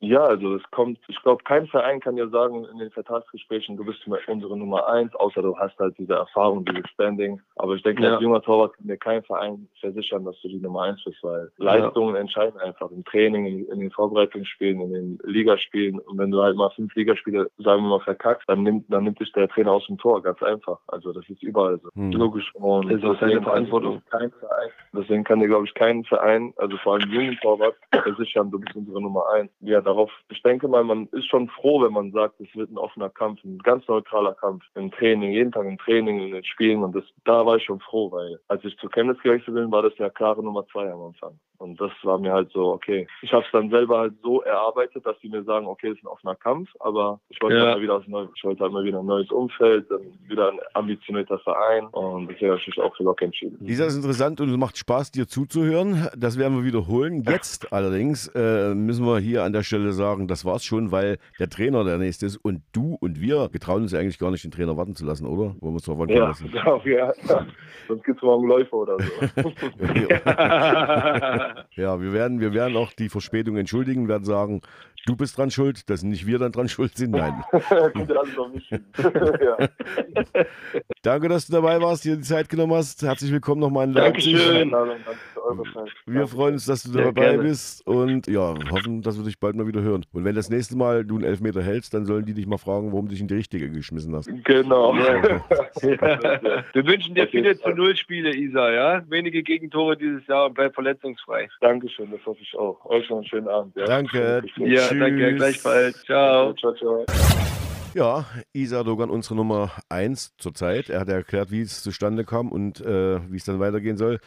ja, also es kommt, ich glaube, kein Verein kann ja sagen in den Vertragsgesprächen, du bist unsere Nummer eins, außer du hast halt diese Erfahrung, dieses Standing. Aber ich denke, ja. als junger Torwart kann mir kein Verein versichern, dass du die Nummer eins bist, weil Leistungen ja. entscheiden einfach im Training, in, in, den Vorbereitungsspielen, in den Ligaspielen. Und wenn du halt mal fünf Ligaspiele, sagen wir mal, verkackst, dann nimmt, dann nimmt dich der Trainer aus dem Tor, ganz einfach. Also das ist überall so. Hm. Logisch. Und das ist deine Verantwortung. Kein Verein, deswegen kann dir, glaube ich, kein Verein, also vor allem jungen Torwart, versichern, du bist unsere Nummer eins. Ja, darauf, ich denke mal, man ist schon froh, wenn man sagt, es wird ein offener Kampf, ein ganz neutraler Kampf im Training, jeden Tag im Training, in den Spielen. Und das, da war ich schon froh, weil als ich zu Chemnitz gewechselt bin, war das ja klare Nummer zwei am Anfang. Und das war mir halt so, okay. Ich habe es dann selber halt so erarbeitet, dass sie mir sagen, okay, es ist ein offener Kampf, aber ich wollte ja. halt mal wieder aus neu, ich wollte halt mal wieder ein neues Umfeld, dann wieder ein ambitionierter Verein und deswegen habe ich mich auch für Lok entschieden. Lisa ist interessant und es macht Spaß, dir zuzuhören. Das werden wir wiederholen. *laughs* Jetzt allerdings äh, müssen wir hier an der Stelle sagen, das war's schon, weil der Trainer der nächste ist und du und wir getrauen uns ja eigentlich gar nicht, den Trainer warten zu lassen, oder? Wollen wir uns drauf ja, lassen? Ja, ja, *laughs* ja. Sonst gibt es morgen Läufer oder so. *laughs* ja, wir werden, wir werden auch die Verspätung entschuldigen, werden sagen, du bist dran schuld, dass nicht wir dann dran schuld sind. Nein. Danke, dass du dabei warst, dir die Zeit genommen hast. Herzlich willkommen nochmal in Leipzig. Dankeschön. Wir freuen uns, dass du dabei gerne. bist und ja, hoffen, dass wir dich bald mal wieder hören. Und wenn das nächste Mal du einen Elfmeter hältst, dann sollen die dich mal fragen, warum du dich in die richtige geschmissen hast. Genau. Ja. *laughs* wir wünschen dir viele zu Null Spiele, Isa, ja? Wenige Gegentore dieses Jahr und bleib verletzungsfrei. Dankeschön, das hoffe ich auch. Euch noch einen schönen Abend. Ja. Danke. Ja, Tschüss. danke, gleichfalls. Ciao. Ciao, ciao. Ja, Isa Dogan, unsere Nummer 1 zurzeit. Er hat erklärt, wie es zustande kam und äh, wie es dann weitergehen soll.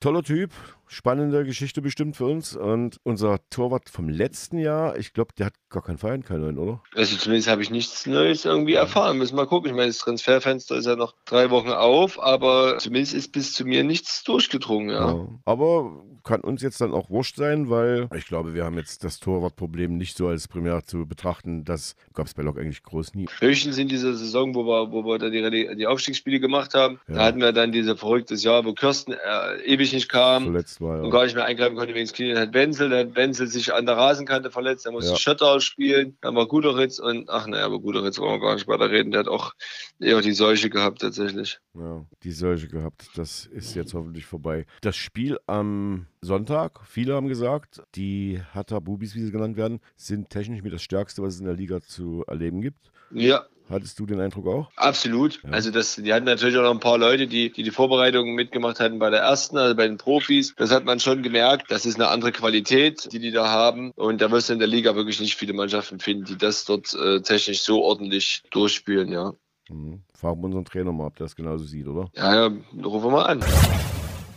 Toller Typ, spannende Geschichte bestimmt für uns. Und unser Torwart vom letzten Jahr, ich glaube, der hat gar keinen Verein, keinen neuen, oder? Also zumindest habe ich nichts Neues irgendwie erfahren. Müssen wir mal gucken. Ich meine, das Transferfenster ist ja noch drei Wochen auf, aber zumindest ist bis zu mir nichts durchgedrungen, ja. ja. Aber kann uns jetzt dann auch wurscht sein, weil ich glaube, wir haben jetzt das Torwartproblem nicht so als primär zu betrachten. Das gab es bei Lok eigentlich groß nie. Höchstens in dieser Saison, wo wir, wo wir dann die, die Aufstiegsspiele gemacht haben, ja. da hatten wir dann dieses verrücktes Jahr, wo Kirsten äh, ewig nicht kam Verletzt war, ja. und gar nicht mehr eingreifen konnte wegen des Knie. Dann hat Wenzel, dann hat Wenzel sich an der Rasenkante verletzt, dann musste ja. Schötter spielen, dann war Guderitz und ach naja, aber Guderitz wollen wir gar nicht weiter reden. Der hat auch eher die Seuche gehabt tatsächlich. Ja, die Seuche gehabt. Das ist jetzt hoffentlich vorbei. Das Spiel am Sonntag, viele haben gesagt, die Hatta Bubis, wie sie genannt werden, sind technisch mit das Stärkste, was es in der Liga zu erleben gibt. Ja, Hattest du den Eindruck auch? Absolut. Ja. Also das, die hatten natürlich auch noch ein paar Leute, die, die die Vorbereitungen mitgemacht hatten bei der ersten, also bei den Profis. Das hat man schon gemerkt. Das ist eine andere Qualität, die die da haben. Und da wirst du in der Liga wirklich nicht viele Mannschaften finden, die das dort äh, technisch so ordentlich durchspielen, ja. Mhm. Fragen wir unseren Trainer mal, ob der das genauso sieht, oder? Ja, ja, rufen wir mal an.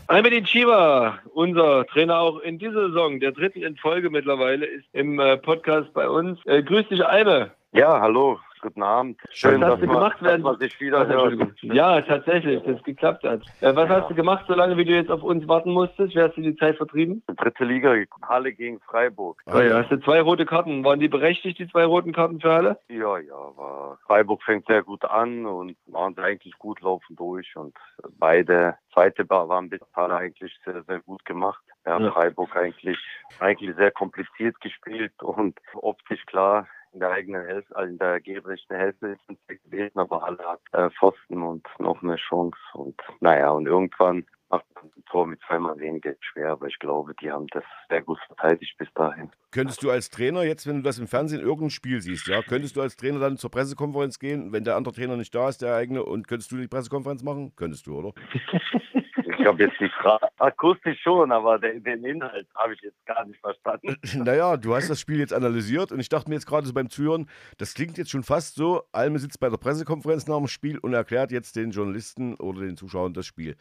Almedin Chiba, unser Trainer auch in dieser Saison, der dritten in Folge mittlerweile, ist im äh, Podcast bei uns. Äh, grüß dich, Alme. Ja, hallo guten Abend. Schön, was dass, du gemacht man, dass sich wieder hört. Ja, tatsächlich, dass es geklappt hat. Äh, was ja. hast du gemacht, solange wie du jetzt auf uns warten musstest? Wie hast du die Zeit vertrieben? Dritte Liga, Halle gegen Freiburg. Oh, ja. Hast du zwei rote Karten? Waren die berechtigt, die zwei roten Karten für Halle? Ja, ja. War, Freiburg fängt sehr gut an und waren eigentlich gut laufen durch und beide zweite waren bis Halle eigentlich sehr, sehr gut gemacht. Ja, ja. Freiburg eigentlich, eigentlich sehr kompliziert gespielt und optisch klar in der eigenen Hälfte, also in der gegnerischen Hälfte ist es gewesen, aber alle hat äh, Pfosten und noch eine Chance. Und naja, und irgendwann macht man ein Tor mit zweimal weniger schwer, aber ich glaube, die haben das sehr gut verteidigt bis dahin. Könntest du als Trainer jetzt, wenn du das im Fernsehen irgendein Spiel siehst, ja, könntest du als Trainer dann zur Pressekonferenz gehen, wenn der andere Trainer nicht da ist, der eigene, und könntest du die Pressekonferenz machen? Könntest du, oder? *laughs* Ich habe jetzt die Frage *laughs* akustisch schon, aber den, den Inhalt habe ich jetzt gar nicht verstanden. *laughs* Naja, du hast das Spiel jetzt analysiert und ich dachte mir jetzt gerade so beim Zuhören, das klingt jetzt schon fast so, Alme sitzt bei der Pressekonferenz nach dem Spiel und erklärt jetzt den Journalisten oder den Zuschauern das Spiel.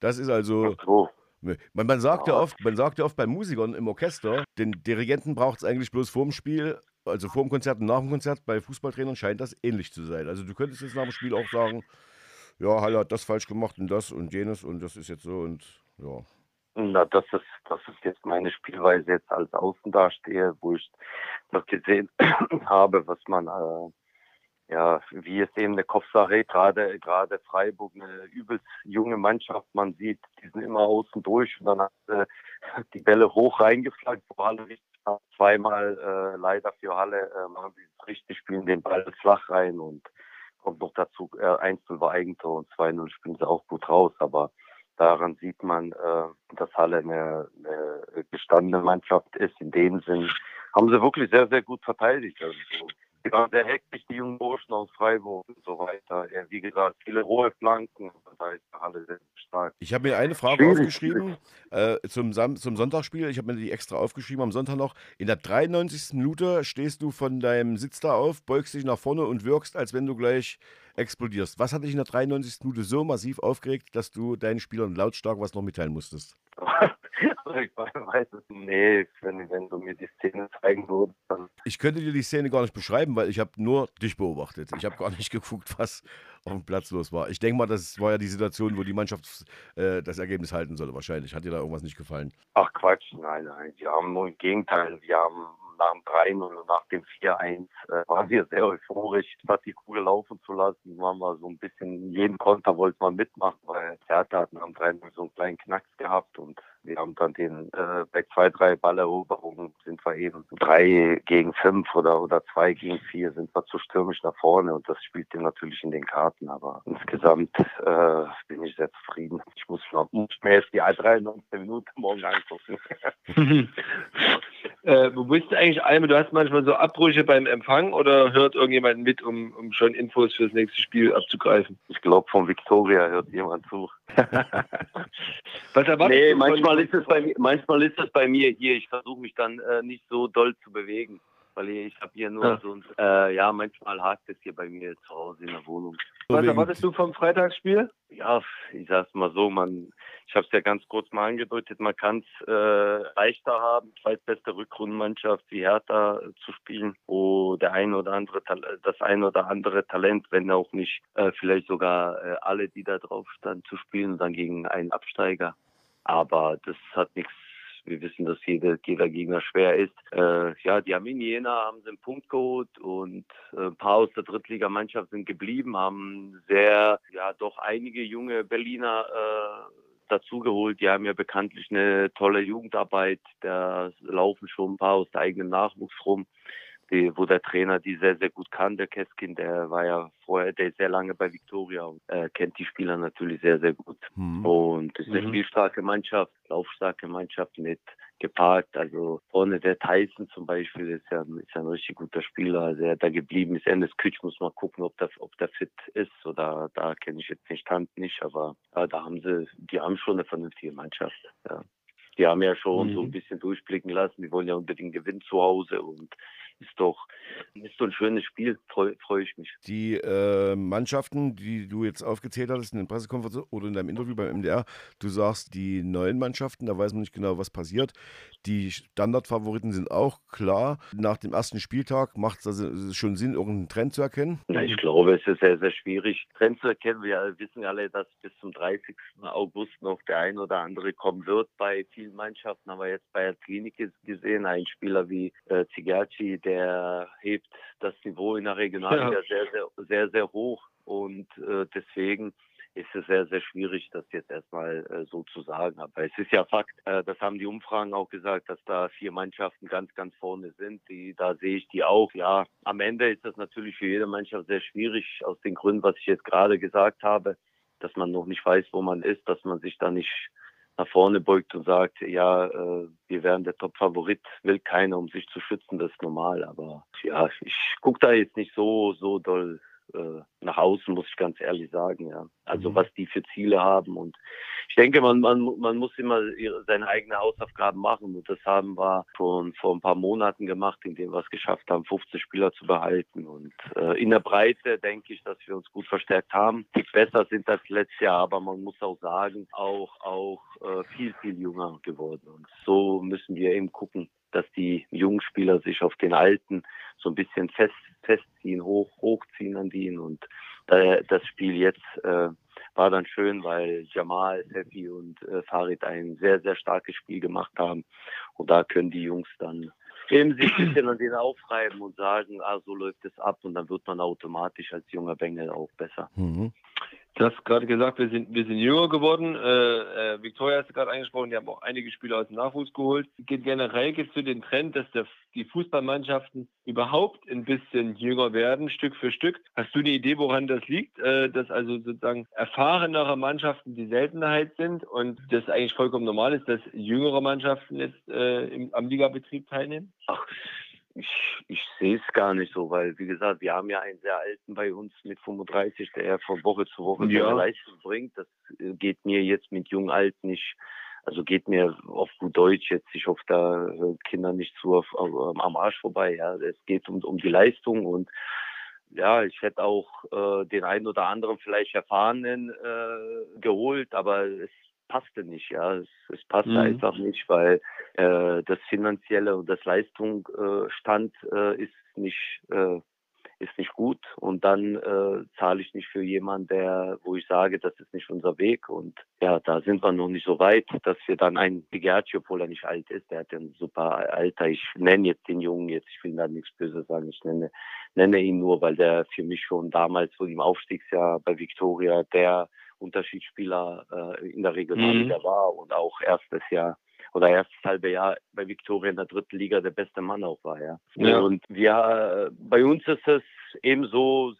Das ist also. So. Man, man, sagt ja oft, man sagt ja oft bei Musikern im Orchester, den Dirigenten braucht es eigentlich bloß vorm Spiel, also vor dem Konzert und nach dem Konzert. Bei Fußballtrainern scheint das ähnlich zu sein. Also du könntest jetzt nach dem Spiel auch sagen, ja, Halle hat das falsch gemacht und das und jenes und das ist jetzt so und ja. Na, das ist, das ist jetzt meine Spielweise jetzt als Außendarsteher, wo ich das gesehen *clears throat* habe, was man, äh, ja, wie es eben eine Kopfsache, gerade, gerade Freiburg, eine übelst junge Mannschaft, man sieht, die sind immer außen durch und dann hat äh, *laughs* die Bälle hoch reingeflaggt, wo Halle zweimal äh, leider für Halle äh, machen sie es richtig, spielen den Ball flach rein und kommt noch dazu, äh, 1-0 war Eigentor und 2-0 spielen sie auch gut raus, aber daran sieht man, äh, dass Halle eine, eine gestandene Mannschaft ist. In dem Sinn haben sie wirklich sehr, sehr gut verteidigt. Also, waren sehr hektisch, die jungen Burschen aus Freiburg und so weiter. Ja, wie gesagt, viele hohe Flanken. Das heißt, alle sehr stark. Ich habe mir eine Frage Schwierig. aufgeschrieben äh, zum, zum Sonntagsspiel. Ich habe mir die extra aufgeschrieben am Sonntag noch. In der 93. Minute stehst du von deinem Sitz da auf, beugst dich nach vorne und wirkst, als wenn du gleich explodierst. Was hat dich in der 93. Minute so massiv aufgeregt, dass du deinen Spielern lautstark was noch mitteilen musstest? *laughs* *laughs* ich weiß es Nee, wenn, wenn du mir die Szene zeigen würdest, dann. Ich könnte dir die Szene gar nicht beschreiben, weil ich habe nur dich beobachtet. Ich habe gar nicht *laughs* geguckt, was auf dem Platz los war. Ich denke mal, das war ja die Situation, wo die Mannschaft äh, das Ergebnis halten sollte, wahrscheinlich. Hat dir da irgendwas nicht gefallen? Ach Quatsch, nein, nein. Wir haben nur im Gegenteil. Wir haben nach dem 3 und nach dem 4-1 äh, waren wir sehr euphorisch, statt die Kugel laufen zu lassen, waren wir so ein bisschen, jeden Konter wollte man mitmachen, weil Hertha hat nach dem 3 so einen kleinen Knacks gehabt und wir haben dann den äh, bei zwei, drei Balleroberungen sind wir eben drei gegen fünf oder, oder zwei gegen vier sind wir zu stürmisch nach vorne und das spielt dir natürlich in den Karten. Aber insgesamt äh, bin ich sehr zufrieden. Ich muss, noch, muss mir jetzt die 93 Minuten morgen angucken. *laughs* äh, wo bist du eigentlich, Alme? Du hast manchmal so Abbrüche beim Empfang oder hört irgendjemand mit, um, um schon Infos fürs nächste Spiel abzugreifen? Ich glaube, von Victoria hört jemand zu. *laughs* Was erwartest nee, manchmal ist, es bei manchmal ist es bei mir hier. Ich versuche mich dann äh, nicht so doll zu bewegen weil ich habe hier nur ja. so ein, äh, ja, manchmal hakt es hier bei mir zu Hause in der Wohnung. Was erwartest du vom Freitagsspiel? Ja, ich sag's mal so, man, ich habe es ja ganz kurz mal angedeutet, man kann es äh, leichter haben, zweitbeste Rückrundenmannschaft wie Hertha äh, zu spielen, wo der ein oder andere das ein oder andere Talent, wenn auch nicht äh, vielleicht sogar äh, alle, die da drauf standen, zu spielen, dann gegen einen Absteiger. Aber das hat nichts wir wissen, dass jeder, jeder Gegner schwer ist. Äh, ja, die haben in Jena haben sie einen Punkt geholt und äh, ein paar aus der Drittligamannschaft sind geblieben, haben sehr, ja, doch einige junge Berliner äh, dazugeholt. Die haben ja bekanntlich eine tolle Jugendarbeit. Da laufen schon ein paar aus der eigenen Nachwuchs rum. Die, wo der Trainer die sehr, sehr gut kann, der Keskin, der war ja vorher, der ist sehr lange bei Victoria und äh, kennt die Spieler natürlich sehr, sehr gut. Mhm. Und ist eine mhm. spielstarke Mannschaft, laufstarke Mannschaft mit geparkt. Also vorne der Tyson zum Beispiel ist ja, ist ja ein richtig guter Spieler. Also er da geblieben ist. Endes Kütsch muss mal gucken, ob der, ob der fit ist oder da kenne ich jetzt nicht Hand nicht, aber ja, da haben sie, die haben schon eine vernünftige Mannschaft. Ja. Die haben ja schon mhm. so ein bisschen durchblicken lassen, die wollen ja unbedingt gewinnen zu Hause und ist doch, ist doch ein schönes Spiel, freue freu ich mich. Die äh, Mannschaften, die du jetzt aufgezählt hattest in den Pressekonferenzen oder in deinem Interview beim MDR, du sagst, die neuen Mannschaften, da weiß man nicht genau, was passiert. Die Standardfavoriten sind auch klar. Nach dem ersten Spieltag macht es also schon Sinn, irgendeinen Trend zu erkennen? Ja, ich glaube, es ist sehr, sehr schwierig, Trend zu erkennen. Wir wissen alle, dass bis zum 30. August noch der ein oder andere kommen wird. Bei vielen Mannschaften haben wir jetzt bei der Klinik gesehen, ein Spieler wie äh, Zigerci, der hebt das Niveau in der Regionalliga ja. sehr, sehr, sehr, sehr hoch. Und äh, deswegen ist es sehr, sehr schwierig, das jetzt erstmal äh, so zu sagen. Aber es ist ja Fakt, äh, das haben die Umfragen auch gesagt, dass da vier Mannschaften ganz, ganz vorne sind. Die, da sehe ich die auch. Ja, am Ende ist das natürlich für jede Mannschaft sehr schwierig, aus den Gründen, was ich jetzt gerade gesagt habe, dass man noch nicht weiß, wo man ist, dass man sich da nicht nach vorne beugt und sagt, ja, äh, wir wären der Top-Favorit, will keiner, um sich zu schützen, das ist normal. Aber ja, ich gucke da jetzt nicht so, so doll äh, nach außen, muss ich ganz ehrlich sagen, ja. Also mhm. was die für Ziele haben. Und ich denke, man, man, man muss immer seine eigenen Hausaufgaben machen. Und das haben wir schon vor ein paar Monaten gemacht, indem wir es geschafft haben, 50 Spieler zu behalten. Und äh, in der Breite denke ich, dass wir uns gut verstärkt haben. Die besser sind als letztes Jahr, aber man muss auch sagen, auch, auch äh, viel, viel jünger geworden. Und so müssen wir eben gucken, dass die jungen Spieler sich auf den alten so ein bisschen fest, festziehen, hoch, hochziehen an denen. Und äh, das Spiel jetzt äh, war dann schön, weil Jamal, Sefi und äh, Farid ein sehr, sehr starkes Spiel gemacht haben. Und da können die Jungs dann eben sich ein bisschen an denen aufreiben und sagen, ah, so läuft es ab und dann wird man automatisch als junger Bengel auch besser. Mhm. Du hast gerade gesagt, wir sind, wir sind jünger geworden. Äh, äh, Victoria hast du gerade angesprochen, die haben auch einige Spieler aus dem Nachwuchs geholt. Generell gibt es den Trend, dass der, die Fußballmannschaften überhaupt ein bisschen jünger werden, Stück für Stück. Hast du eine Idee, woran das liegt? Äh, dass also sozusagen erfahrenere Mannschaften die Seltenheit sind und das eigentlich vollkommen normal ist, dass jüngere Mannschaften jetzt äh, im, am Ligabetrieb teilnehmen? Ach, ich, ich sehe es gar nicht so, weil, wie gesagt, wir haben ja einen sehr alten bei uns mit 35, der von Woche zu Woche ja. seine Leistung bringt. Das äh, geht mir jetzt mit jung alt nicht, also geht mir auf gut Deutsch jetzt, ich hoffe, da Kinder nicht zu auf, auf, am Arsch vorbei. Ja, es geht um, um die Leistung und ja, ich hätte auch äh, den einen oder anderen vielleicht Erfahrenen äh, geholt, aber es passte nicht, ja. Es, es passte mhm. einfach nicht, weil äh, das Finanzielle und das Leistungsstand äh, ist nicht äh, ist nicht gut und dann äh, zahle ich nicht für jemanden, der, wo ich sage, das ist nicht unser Weg und ja, da sind wir noch nicht so weit, dass wir dann einen Pigerci, obwohl er nicht alt ist, der hat ja ein super Alter. Ich nenne jetzt den Jungen jetzt, ich will da nichts Böses sagen, ich nenne, nenne ihn nur, weil der für mich schon damals, wo im Aufstiegsjahr bei Victoria, der Unterschiedsspieler äh, in der Regionalliga mhm. war und auch erstes Jahr oder erstes halbe Jahr bei Viktoria in der dritten Liga der beste Mann auch war, ja. ja. Und wir, bei uns ist es eben so,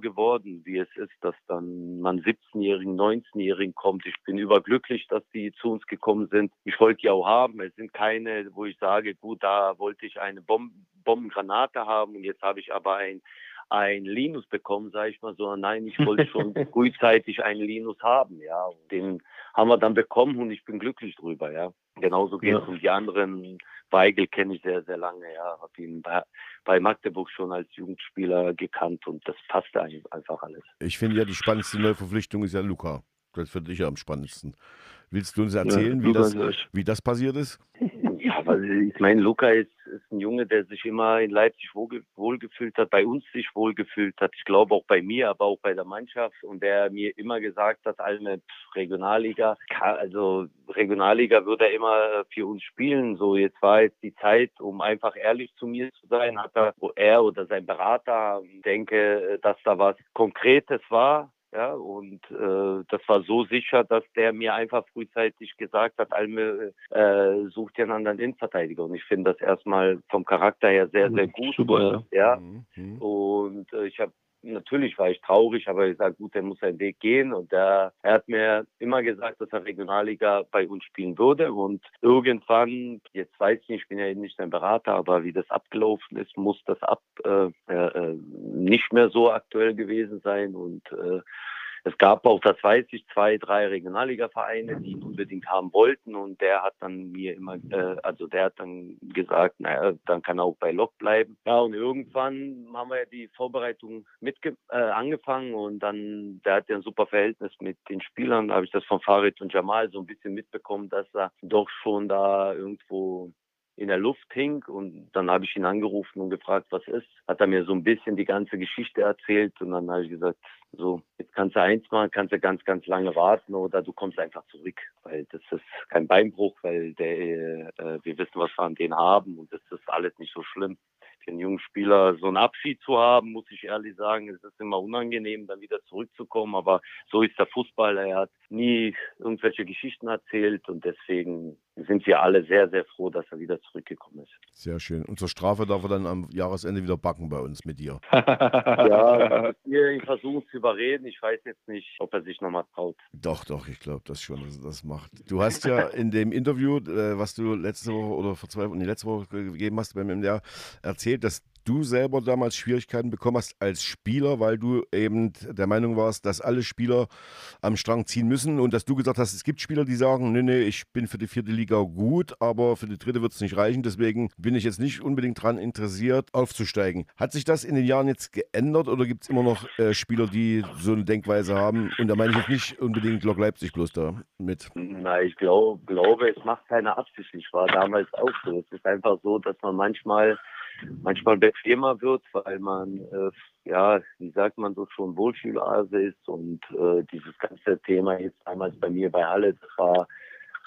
geworden, wie es ist, dass dann man 17-Jährigen, 19-Jährigen kommt. Ich bin überglücklich, dass die zu uns gekommen sind. Ich wollte die auch haben. Es sind keine, wo ich sage, gut, da wollte ich eine Bomben Bombengranate haben und jetzt habe ich aber ein ein Linus bekommen, sage ich mal so. Nein, ich wollte schon *laughs* frühzeitig einen Linus haben, ja. Und den haben wir dann bekommen und ich bin glücklich drüber, ja. Genauso geht es ja. um die anderen. Weigel kenne ich sehr, sehr lange, ja. Habe ihn bei, bei, Magdeburg schon als Jugendspieler gekannt und das passte einfach alles. Ich finde ja, die spannendste Neuverpflichtung ist ja Luca. Das finde ich am spannendsten. Willst du uns erzählen, ja, wie, das, wie das passiert ist? Ja, weil ich meine, Luca ist, ist ein Junge, der sich immer in Leipzig wohlge wohlgefühlt hat, bei uns sich wohlgefühlt hat. Ich glaube auch bei mir, aber auch bei der Mannschaft. Und der mir immer gesagt hat, Alme, Regionalliga, also Regionalliga würde er immer für uns spielen. So, jetzt war jetzt die Zeit, um einfach ehrlich zu mir zu sein, hat er, er oder sein Berater, denke, dass da was Konkretes war Ja, und äh, das war so sicher, dass der mir einfach frühzeitig gesagt hat, Alme äh, sucht dir einen anderen Innenverteidiger. Und ich finde das erstmal vom Charakter her sehr, sehr gut. Super, ja. Ja, Mhm. und äh, ich habe natürlich war ich traurig, aber ich sage, gut, der muss seinen Weg gehen. Und der, er hat mir immer gesagt, dass er Regionalliga bei uns spielen würde. Und irgendwann, jetzt weiß ich nicht, ich bin ja eben nicht sein Berater, aber wie das abgelaufen ist, muss das ab äh, äh, nicht mehr so aktuell gewesen sein. Und äh, es gab auch, das weiß ich, zwei, drei Regionalliga-Vereine, die ihn unbedingt haben wollten. Und der hat dann mir immer, äh, also der hat dann gesagt, naja, dann kann er auch bei Lok bleiben. Ja, und irgendwann haben wir ja die Vorbereitung mitge äh, angefangen. Und dann, der hat ja ein super Verhältnis mit den Spielern, da habe ich das von Farid und Jamal so ein bisschen mitbekommen, dass er doch schon da irgendwo in der Luft hing. Und dann habe ich ihn angerufen und gefragt, was ist. Hat er mir so ein bisschen die ganze Geschichte erzählt. Und dann habe ich gesagt, so, jetzt kannst du eins machen, kannst du ganz, ganz lange warten oder du kommst einfach zurück, weil das ist kein Beinbruch, weil der, äh, wir wissen, was wir an denen haben und das ist alles nicht so schlimm. Einen jungen Spieler so einen Abschied zu haben, muss ich ehrlich sagen, es ist immer unangenehm, dann wieder zurückzukommen, aber so ist der Fußball. Er hat nie irgendwelche Geschichten erzählt und deswegen sind wir alle sehr, sehr froh, dass er wieder zurückgekommen ist. Sehr schön. Und zur Strafe darf er dann am Jahresende wieder backen bei uns mit dir. *laughs* Ja, wir ihn versuchen zu überreden. Ich weiß jetzt nicht, ob er sich nochmal traut. Doch, doch, ich glaube das schon, dass er das macht. Du hast ja in dem Interview, äh, was du letzte Woche oder vor zwei Wochen, nee, letzte Woche gegeben hast beim MDR, erzählt, dass du selber damals Schwierigkeiten bekommen hast als Spieler, weil du eben der Meinung warst, dass alle Spieler am Strang ziehen müssen und dass du gesagt hast, es gibt Spieler, die sagen, nee, nee, ich bin für die vierte Liga gut, aber für die dritte wird es nicht reichen, deswegen bin ich jetzt nicht unbedingt daran interessiert, aufzusteigen. Hat sich das in den Jahren jetzt geändert oder gibt es immer noch äh, Spieler, die so eine Denkweise haben? Und da meine ich jetzt nicht unbedingt Lok Leipzig bloß da mit. Na, ich glaub, glaube, es macht keine Absicht. Ich war damals auch so. Es ist einfach so, dass man manchmal manchmal bequemer wird, weil man, äh, ja, wie sagt man so schon, Wohlfühlase ist und äh, dieses ganze Thema jetzt damals bei mir bei Halle, das war,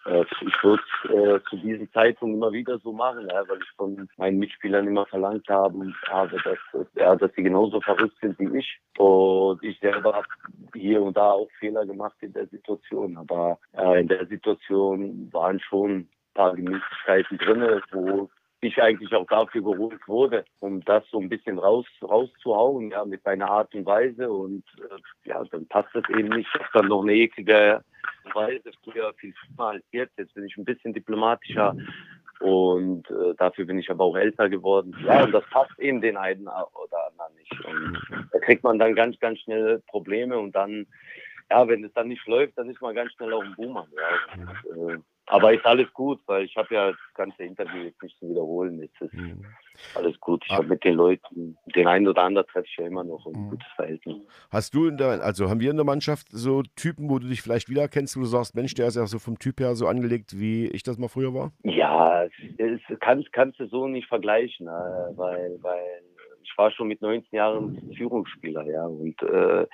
äh, ich würde äh, zu diesem Zeitpunkt immer wieder so machen, ja, weil ich von meinen Mitspielern immer verlangt habe, habe dass, ja, dass sie genauso verrückt sind wie ich. Und ich selber habe hier und da auch Fehler gemacht in der Situation. Aber äh, in der Situation waren schon ein paar Gemütlichkeiten drin, wo ich eigentlich auch dafür geholt wurde, um das so ein bisschen raus, rauszuhauen, ja, mit meiner Art und Weise. Und äh, ja, dann passt das eben nicht. Ich dann noch eine eklige Weise früher viel schlimmer als jetzt. Jetzt bin ich ein bisschen diplomatischer. Und äh, dafür bin ich aber auch älter geworden. Ja, und das passt eben den einen oder anderen nicht. Und da kriegt man dann ganz, ganz schnell Probleme und dann, ja, wenn es dann nicht läuft, dann ist man ganz schnell auch ein Boomer. Ja. Und, äh, aber ist alles gut, weil ich habe ja das ganze Interview jetzt nicht zu wiederholen. Jetzt ist Mhm. alles gut. Ich Ah. habe mit den Leuten, den einen oder anderen treffe ich ja immer noch ein Mhm. gutes Verhältnis. Hast du in der, also haben wir in der Mannschaft so Typen, wo du dich vielleicht wiedererkennst, wo du sagst, Mensch, der ist ja so vom Typ her so angelegt, wie ich das mal früher war? Ja, es kannst, kannst du so nicht vergleichen, äh, weil, weil ich war schon mit 19 Jahren Führungsspieler, ja. Und äh,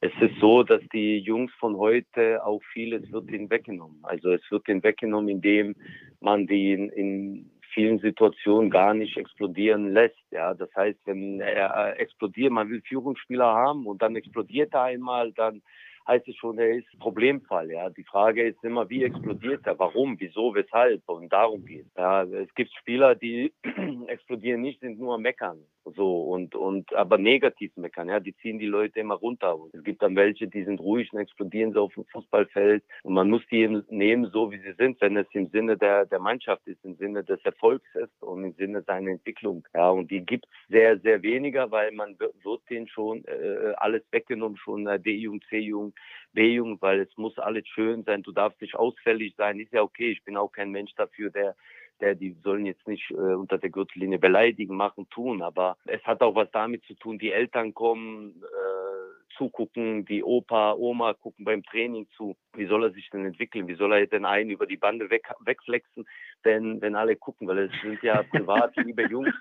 es ist so, dass die Jungs von heute auch vieles wird ihnen weggenommen. Also es wird ihnen weggenommen, indem man die in, in vielen Situationen gar nicht explodieren lässt. Ja, das heißt, wenn er explodiert, man will Führungsspieler haben und dann explodiert er einmal, dann heißt es schon, er ist Problemfall. Ja, die Frage ist immer, wie explodiert er? Warum? Wieso? Weshalb? Und darum geht. Ja, es gibt Spieler, die *clears throat* explodieren nicht, sind nur meckern. So und und aber negativ meckern. Ja, die ziehen die Leute immer runter. Und es gibt dann welche, die sind ruhig und explodieren so auf dem Fußballfeld. Und man muss die nehmen, so wie sie sind, wenn es im Sinne der der Mannschaft ist, im Sinne des Erfolgs ist und im Sinne seiner Entwicklung. Ja, und die gibt es sehr sehr weniger, weil man wird, wird denen schon äh, alles weggenommen, schon äh, D-Jugend, C-Jugend, B-Jugend, weil es muss alles schön sein. Du darfst nicht ausfällig sein. Ist ja okay. Ich bin auch kein Mensch dafür, der der, die sollen jetzt nicht äh, unter der Gürtellinie beleidigen, machen, tun, aber es hat auch was damit zu tun, die Eltern kommen, äh, zugucken, die Opa, Oma gucken beim Training zu. Wie soll er sich denn entwickeln? Wie soll er denn einen über die Bande weg, wegflexen, wenn, wenn alle gucken? Weil es sind ja *laughs* privat liebe Jungs,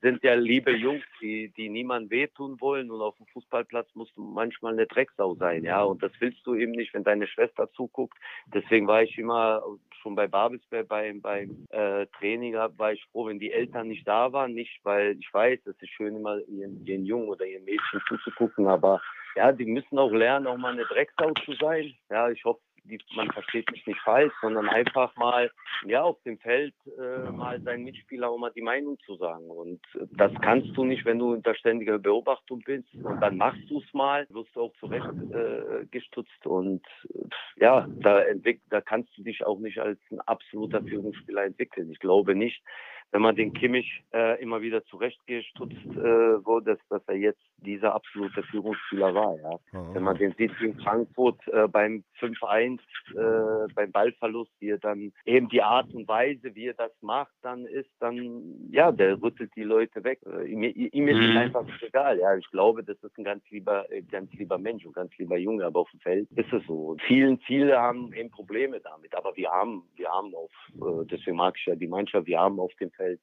sind ja liebe Jungs, die, die niemand wehtun wollen und auf dem Fußballplatz musst du manchmal eine Drecksau sein, ja. Und das willst du eben nicht, wenn deine Schwester zuguckt. Deswegen war ich immer schon bei Babelsberg beim, beim äh, Training, war ich froh, wenn die Eltern nicht da waren. Nicht, weil ich weiß, es ist schön, immer ihren, ihren Jungen oder ihren Mädchen zuzugucken, aber ja, die müssen auch lernen, auch mal eine Drecksau zu sein. Ja, ich hoffe, die, man versteht mich nicht falsch, sondern einfach mal ja auf dem Feld äh, mal seinen Mitspieler auch mal die Meinung zu sagen. Und das kannst du nicht, wenn du unter ständiger Beobachtung bist. Und dann machst du es mal, wirst du auch zurecht äh, gestutzt. Und äh, ja, da, da kannst du dich auch nicht als ein absoluter Führungsspieler entwickeln. Ich glaube nicht, wenn man den Kimmich äh, immer wieder zurechtgestutzt äh, wurde, dass, dass er jetzt dieser absolute Führungsspieler war. Ja. Mhm. Wenn man den sieht gegen Frankfurt äh, beim 5-1, äh, beim Ballverlust, wie er dann eben die Art und Weise, wie er das macht, dann ist dann, ja, der rüttelt die Leute weg. Äh, ihm, ihm ist es mhm. einfach egal. Ja, ich glaube, das ist ein ganz lieber, äh, ganz lieber Mensch und ganz lieber Junge, aber auf dem Feld ist es so. Und vielen, viele haben eben Probleme damit. Aber wir haben, wir haben auf, äh, deswegen mag ich ja die Mannschaft, wir haben auf dem Feld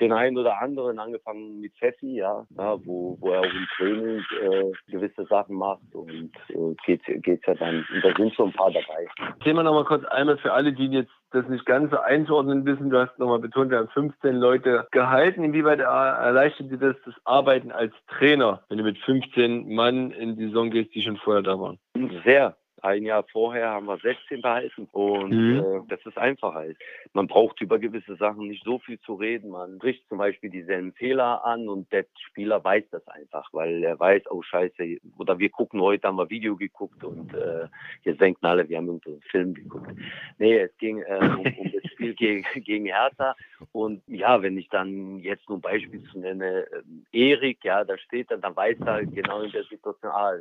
den einen oder anderen, angefangen mit Pfeffi, ja, ja wo, wo er auch im Training äh, gewisse Sachen macht und äh, geht geht's ja dann, und da sind so ein paar dabei. Thema nochmal kurz einmal für alle, die jetzt das nicht ganz so einzuordnen wissen. Du hast nochmal betont, wir haben 15 Leute gehalten. Inwieweit erleichtert dir das das Arbeiten als Trainer, wenn du mit 15 Mann in die Saison gehst, die schon vorher da waren? Sehr, ein Jahr vorher haben wir 16 behalten und mhm. äh, das ist einfacher. Man braucht über gewisse Sachen nicht so viel zu reden. Man bricht zum Beispiel dieselben Fehler an und der Spieler weiß das einfach, weil er weiß, oh Scheiße, oder wir gucken heute, haben wir Video geguckt und äh, jetzt denken alle, wir haben irgendeinen Film geguckt. Nee, es ging äh, um, um das Spiel gegen, *laughs* gegen Hertha und ja, wenn ich dann jetzt nur ein Beispiel zu nenne, äh, Erik, ja, da steht dann, dann weiß er genau in der Situation, ah,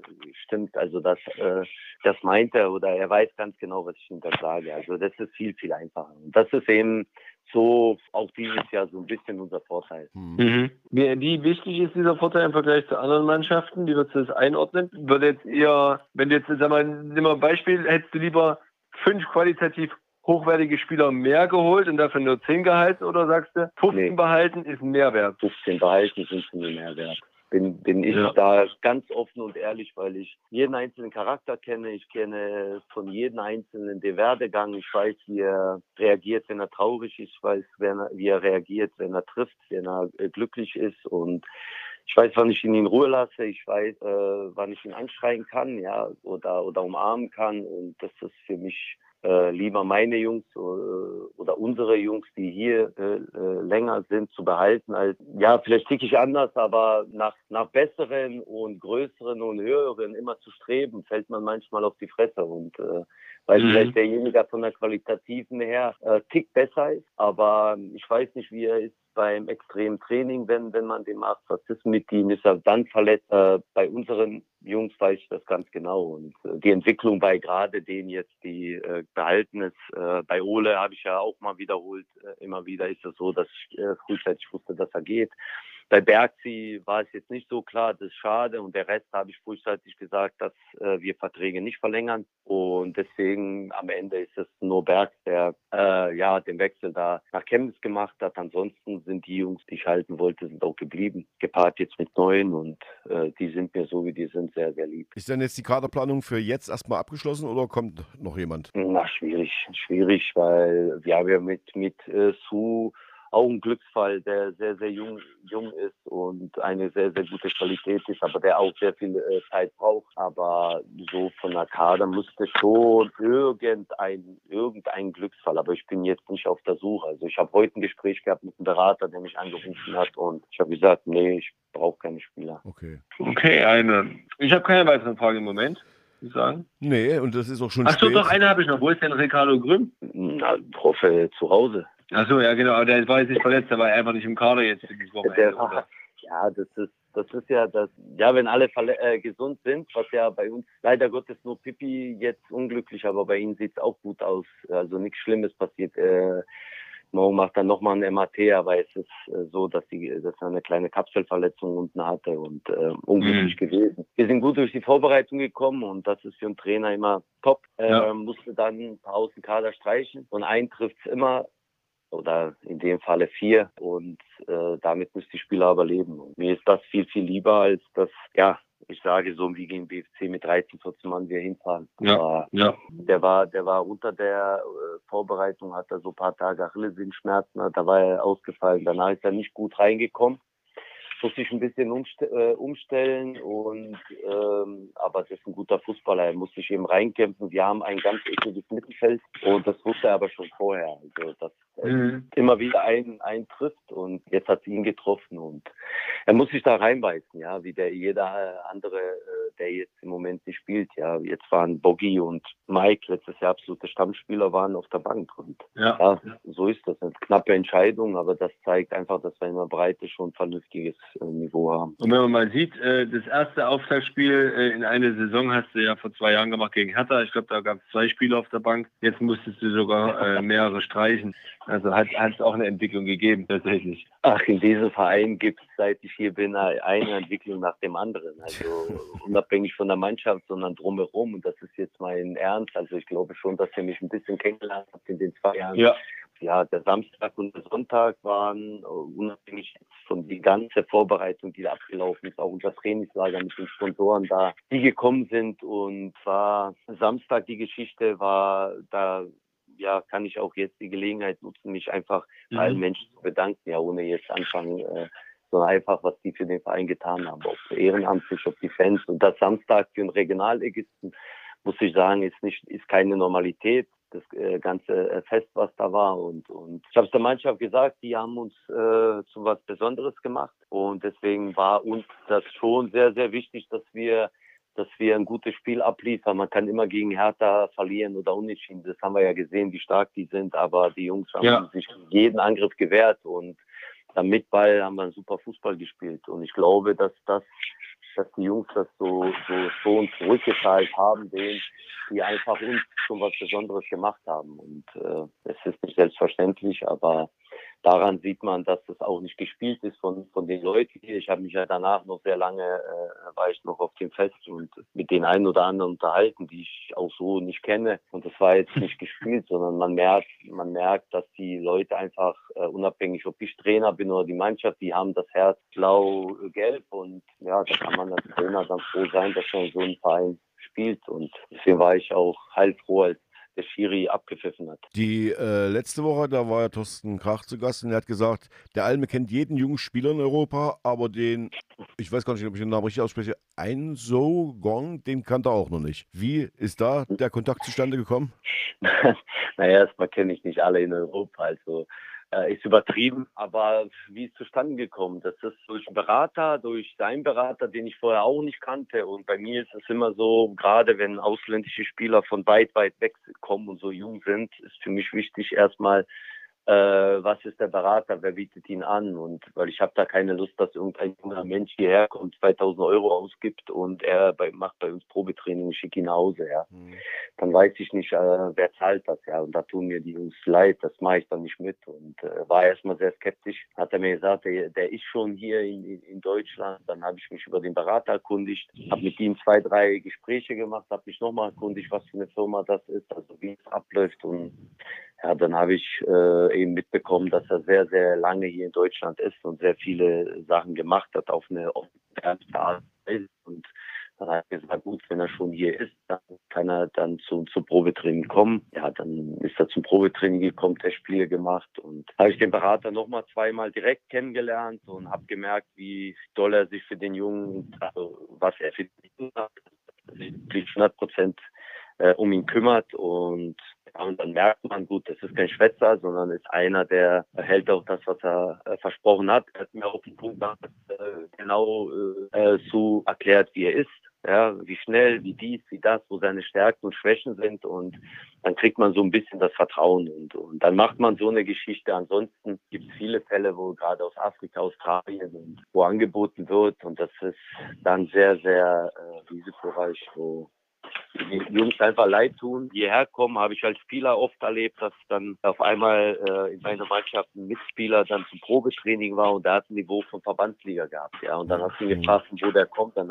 stimmt, also das, äh, das meint er oder er weiß ganz genau, was ich ihm da sage. Also das ist viel, viel einfacher. Und das ist eben so auch dieses Jahr so ein bisschen unser Vorteil. Mhm. Wie wichtig ist dieser Vorteil im Vergleich zu anderen Mannschaften? Wie würdest du das einordnen? Würde jetzt eher, wenn du jetzt, sag mal, nimm mal ein Beispiel, hättest du lieber fünf qualitativ hochwertige Spieler mehr geholt und dafür nur zehn gehalten oder sagst du, 15 nee. behalten ist ein Mehrwert? 15 behalten sind ein Mehrwert bin, bin ich ja. da ganz offen und ehrlich, weil ich jeden einzelnen Charakter kenne. Ich kenne von jedem einzelnen den Werdegang. Ich weiß, wie er reagiert, wenn er traurig ist. Ich weiß, wie er reagiert, wenn er trifft, wenn er äh, glücklich ist. Und ich weiß, wann ich ihn in Ruhe lasse. Ich weiß, äh, wann ich ihn anschreien kann, ja, oder, oder umarmen kann. Und das ist für mich äh, lieber meine Jungs äh, oder unsere Jungs, die hier äh, äh, länger sind, zu behalten, als ja, vielleicht ticke ich anders, aber nach, nach besseren und größeren und höheren immer zu streben, fällt man manchmal auf die Fresse und äh, weil mhm. vielleicht derjenige von der qualitativen her äh, tick besser ist, aber ich weiß nicht, wie er ist beim extremen Training, wenn, wenn man den macht, was ist mit ihm, ist er dann verletzt. Äh, bei unseren Jungs weiß ich das ganz genau. Und äh, die Entwicklung bei gerade denen jetzt, die äh, behalten ist, äh, bei Ole habe ich ja auch mal wiederholt, äh, immer wieder ist es so, dass ich äh, frühzeitig wusste, dass er geht. Bei Bergzi war es jetzt nicht so klar, das ist schade. Und der Rest habe ich frühzeitig gesagt, dass äh, wir Verträge nicht verlängern. Und deswegen am Ende ist es nur Berg, der äh, ja den Wechsel da nach Chemnitz gemacht hat. Ansonsten sind die Jungs, die ich halten wollte, sind auch geblieben. Gepaart jetzt mit neuen und äh, die sind mir so wie die sind sehr, sehr lieb. Ist denn jetzt die Kaderplanung für jetzt erstmal abgeschlossen oder kommt noch jemand? Na, schwierig, schwierig, weil wir haben ja mit, mit äh, Su auch ein Glücksfall, der sehr, sehr jung, jung ist und eine sehr, sehr gute Qualität ist, aber der auch sehr viel äh, Zeit braucht. Aber so von der Kader müsste schon irgendein, irgendein Glücksfall, aber ich bin jetzt nicht auf der Suche. Also ich habe heute ein Gespräch gehabt mit einem Berater, der mich angerufen hat und ich habe gesagt, nee, ich brauche keine Spieler. Okay. Okay, eine. Ich habe keine weiteren Fragen im Moment sagen? Nee, und das ist auch schon Ach so, doch, eine habe ich noch. Wo ist denn Ricardo Grimm? Na, hoffe zu Hause. Achso, ja genau, aber der war jetzt nicht verletzt, der war einfach nicht im Kader jetzt dieses Wochenende. War, ja, das ist, das ist ja das, ja, wenn alle äh, gesund sind, was ja bei uns leider Gottes nur Pipi jetzt unglücklich, aber bei ihnen sieht es auch gut aus. Also nichts Schlimmes passiert. Äh, Mo macht dann nochmal ein MAT, aber es ist äh, so, dass, die, dass er eine kleine Kapselverletzung unten hatte und äh, unglücklich mhm. gewesen. Wir sind gut durch die Vorbereitung gekommen und das ist für einen Trainer immer top. Äh, ja. Musste dann ein paar Außenkader streichen und einen trifft es immer oder in dem Falle vier und äh, damit müssen die Spieler aber leben. Und mir ist das viel, viel lieber, als dass, ja, ich sage so wie gegen BFC mit 13, 14 Mann wir hinfahren. Ja, Aber ja. Der war, der war unter der äh, Vorbereitung, hat er so ein paar Tage Achillessehnenschmerzen, da war er ausgefallen. Danach ist er nicht gut reingekommen muss sich ein bisschen äh, umstellen und ähm, aber es ist ein guter Fußballer. Er muss sich eben reinkämpfen. Wir haben ein ganz ekliges Mittelfeld und das wusste er aber schon vorher. Also dass mhm. immer wieder einen, einen trifft und jetzt hat es ihn getroffen und er muss sich da reinbeißen, ja, wie der jeder andere, äh, der jetzt im Moment nicht spielt. Ja, jetzt waren Boggy und Mike letztes Jahr absolute Stammspieler waren auf der Bank und ja, ja so ist das. Eine knappe Entscheidung, aber das zeigt einfach, dass wir in der Breite schon vernünftiges Niveau haben. Und wenn man mal sieht, äh, das erste Auftaktspiel äh, in einer Saison hast du ja vor zwei Jahren gemacht gegen Hertha. Ich glaube, da gab es zwei Spiele auf der Bank. Jetzt musstest du sogar äh, *laughs* mehrere streichen. Also hat es auch eine Entwicklung gegeben, tatsächlich. Ach, in diesem Verein gibt es, seit ich hier bin, eine Entwicklung nach dem anderen. Also *laughs* unabhängig von der Mannschaft, sondern drumherum. Und das ist jetzt mein Ernst. Also ich glaube schon, dass ihr mich ein bisschen kennengelernt habt in den zwei Jahren. Ja ja, der Samstag und der Sonntag waren äh, unabhängig von die ganze Vorbereitung, die da abgelaufen ist, auch unser Trainingslager mit den Sponsoren da, die gekommen sind und war Samstag die Geschichte war da ja, kann ich auch jetzt die Gelegenheit nutzen, mich einfach mhm. allen Menschen zu bedanken, ja, ohne jetzt anfangen, äh, sondern einfach, was die für den Verein getan haben, ob ehrenamtlich, ob die Fans. Und das Samstag für einen Regionalegisten, muss ich sagen, ist nicht, ist keine Normalität das äh, ganze äh, Fest, was da war. Und, und ich habe es der Mannschaft gesagt, die haben uns äh, zu was Besonderes gemacht. Und deswegen war uns das schon sehr, sehr wichtig, dass wir dass wir ein gutes Spiel abliefern. Man kann immer gegen Hertha verlieren oder unentschieden. Das haben wir ja gesehen, wie stark die sind. Aber die Jungs haben ja. sich jeden Angriff gewehrt und dann mit Ball haben wir einen super Fußball gespielt. Und ich glaube, dass das dass die Jungs das so, so schon zurückgezahlt haben, denen, die einfach uns schon was Besonderes gemacht haben. Und äh, es ist nicht selbstverständlich, aber daran sieht man, dass das auch nicht gespielt ist von, von den Leuten hier. Ich habe mich ja danach noch sehr lange, äh, war ich noch auf dem Fest und mit den einen oder anderen unterhalten, die ich auch so nicht kenne. Und das war jetzt nicht gespielt, *laughs* sondern man merkt, man merkt, dass die Leute einfach, äh, unabhängig ob ich Trainer bin oder die Mannschaft, die haben das Herz blau-gelb und ja, da kann man als Trainer dann froh sein, dass man so einen Verein spielt. Und deswegen war ich auch heilfroh, als der Schiri abgepfiffen hat. Die äh, letzte Woche, da war ja Thorsten Krach zu Gast und er hat gesagt, der Alme kennt jeden jungen Spieler in Europa, aber den, ich weiß gar nicht, ob ich den Namen richtig ausspreche, Einso Gong, den kannte er auch noch nicht. Wie ist da der Kontakt zustande gekommen? *laughs* naja, erstmal kenne ich nicht alle in Europa. Also äh, ist übertrieben, aber wie ist zustande gekommen? Das ist durch einen Berater, durch seinen Berater, den ich vorher auch nicht kannte. Und bei mir ist es immer so, gerade wenn ausländische Spieler von weit, weit weg kommen und so jung sind, ist für mich wichtig, erstmal äh, was ist der Berater, wer bietet ihn an? Und weil ich habe da keine Lust, dass irgendein junger Mensch hierher kommt, 2000 Euro ausgibt und er bei, macht bei uns Probetraining, ich schicke ihn nach Hause, ja. Mhm. Dann weiß ich nicht, äh, wer zahlt das, ja. Und da tun mir die Jungs leid, das mache ich dann nicht mit. Und äh, war erstmal sehr skeptisch, hat er mir gesagt, der, der ist schon hier in, in Deutschland, dann habe ich mich über den Berater erkundigt, habe mit ihm zwei, drei Gespräche gemacht, habe mich nochmal erkundigt, was für eine Firma das ist, also wie es abläuft. Und ja, dann habe ich äh, eben mitbekommen, dass er sehr, sehr lange hier in Deutschland ist und sehr viele Sachen gemacht hat auf eine ernste Art und dann hat er gesagt, gut, wenn er schon hier ist, dann kann er dann zu, zum Probetraining kommen. Ja, dann ist er zum Probetraining gekommen, der Spiele gemacht. Und habe ich den Berater nochmal zweimal direkt kennengelernt und habe gemerkt, wie doll er sich für den Jungen, also was er für den Jungen hat, wirklich 100 Prozent äh, um ihn kümmert. Und und dann merkt man, gut, das ist kein Schwätzer, sondern ist einer, der hält auch das, was er äh, versprochen hat. Er hat mir auf den Punkt äh, genau äh, so erklärt, wie er ist. Ja, wie schnell, wie dies, wie das, wo seine Stärken und Schwächen sind und dann kriegt man so ein bisschen das Vertrauen und, und dann macht man so eine Geschichte. Ansonsten gibt es viele Fälle, wo gerade aus Afrika, Australien wo angeboten wird und das ist dann sehr, sehr äh, risikoreich, wo die Jungs einfach leid tun. Hierher kommen, habe ich als Spieler oft erlebt, dass dann auf einmal äh, in meiner Mannschaft ein Mitspieler dann zum Probetraining war und der hat ein Niveau von Verbandsliga gehabt. Ja, und dann hast du ihn gefragt, wo der kommt, dann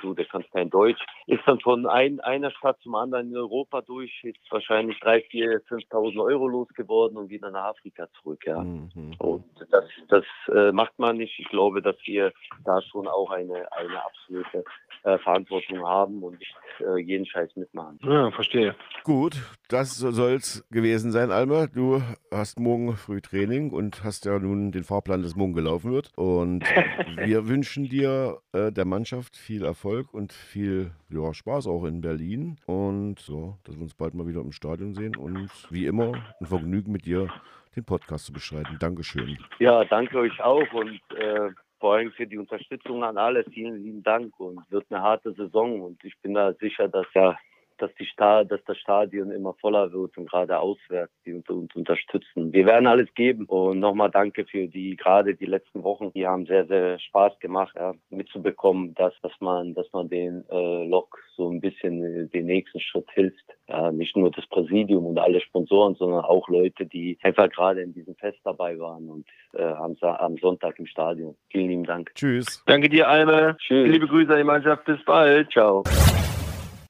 du, der kann kein Deutsch. Ist dann von ein, einer Stadt zum anderen in Europa durch, jetzt wahrscheinlich drei, vier, 5.000 Euro losgeworden und wieder nach Afrika zurück. Ja, Mhm. und das, das äh, macht man nicht. Ich glaube, dass wir da schon auch eine, eine absolute äh, Verantwortung haben und nicht äh, jeden Scheiß mitmachen. Ja, verstehe. Gut, das soll's gewesen sein, Alma. Du hast morgen früh Training und hast ja nun den Fahrplan, das morgen gelaufen wird. Und *laughs* wir wünschen dir, äh, der Mannschaft, viel Erfolg und viel ja, Spaß auch in Berlin. Und so, dass wir uns bald mal wieder im Stadion sehen. Und wie immer, ein Vergnügen mit dir, den Podcast zu bestreiten. Dankeschön. Ja, danke euch auch und äh, vor allem für die Unterstützung an alle. Vielen lieben Dank und wird eine harte Saison und ich bin da sicher, dass ja dass die Sta dass das Stadion immer voller wird und gerade auswärts die uns, uns unterstützen. Wir werden alles geben und nochmal danke für die gerade die letzten Wochen. Die haben sehr sehr Spaß gemacht, ja, mitzubekommen, dass dass man dass man den äh, Lok so ein bisschen äh, den nächsten Schritt hilft. Ja, nicht nur das Präsidium und alle Sponsoren, sondern auch Leute, die einfach gerade in diesem Fest dabei waren und äh, am, am Sonntag im Stadion. Vielen lieben Dank. Tschüss. Danke dir, Alme. Tschüss. Liebe Grüße an die Mannschaft. Bis bald. Ciao.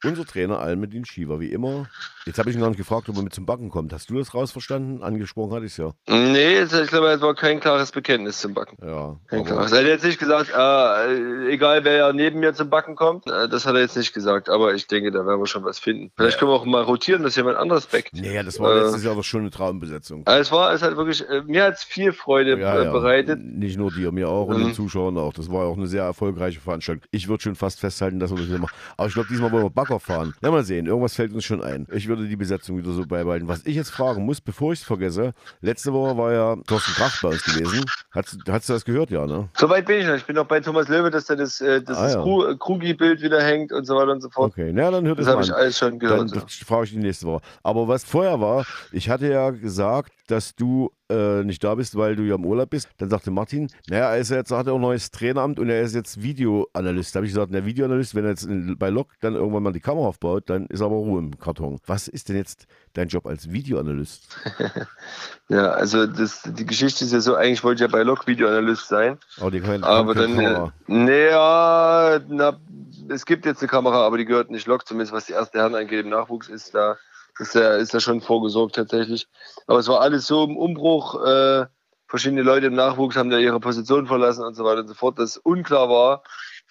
Unser Trainer Almedin Schiever, wie immer. Jetzt habe ich ihn gar nicht gefragt, ob er mit zum Backen kommt. Hast du das rausverstanden? Angesprochen hatte ich es ja. Nee, ich glaube, es war kein klares Bekenntnis zum Backen. Ja. Kein aber- klares. Er hat jetzt nicht gesagt, äh, egal wer ja neben mir zum Backen kommt. Äh, Das hat er jetzt nicht gesagt, aber ich denke, da werden wir schon was finden. Vielleicht können wir auch mal rotieren, dass jemand anderes backt. Nee, das war Äh, letztes Jahr doch schon eine Traumbesetzung. Also es war, es hat wirklich, äh, mir hat es viel Freude Ja, äh, ja. bereitet. Nicht nur dir, mir auch und Mhm. den Zuschauern auch. Das war auch eine sehr erfolgreiche Veranstaltung. Ich würde schon fast festhalten, dass wir das wieder machen. Aber ich glaube, diesmal wollen wir Bagger fahren. Ja, mal sehen. Irgendwas fällt uns schon ein. Ich würde die Besetzung wieder so beibehalten. Was ich jetzt fragen muss, bevor ich es vergesse, letzte Woche war ja Thorsten Kracht bei uns gewesen. Hast, hast du das gehört, ja, ne? Soweit bin ich noch. Ich bin noch bei Thomas Löwe, dass da das, äh, dass Ah, das ja. Kru- äh, Krugi-Bild wieder hängt und so weiter und so fort. Okay, na dann hört Das es habe mal ich alles schon Dann gehört. ja. das frage ich die nächste Woche. Aber was vorher war, ich hatte ja gesagt, dass du äh, nicht da bist, weil du ja im Urlaub bist. Dann sagte Martin, naja, er ist ja jetzt, hat er auch ein neues Traineramt und er ist jetzt Videoanalyst. Da habe ich gesagt, der Videoanalyst, wenn er jetzt in, bei Lok dann irgendwann mal die Kamera aufbaut, dann ist aber Ruhe im Karton. Was ist denn jetzt dein Job als Videoanalyst? *laughs* Ja, also das, die Geschichte ist ja so, eigentlich wollte ich ja bei Lok Videoanalyst sein. Aber die kann, Aber kann keine dann, äh, naja, na, es gibt jetzt eine Kamera, aber die gehört nicht Lok, zumindest was die erste Herren angeht. Im Nachwuchs ist da, ist da, ist da schon vorgesorgt tatsächlich. Aber es war alles so im Umbruch. Äh, verschiedene Leute im Nachwuchs haben da ihre Position verlassen und so weiter und so fort, dass unklar war,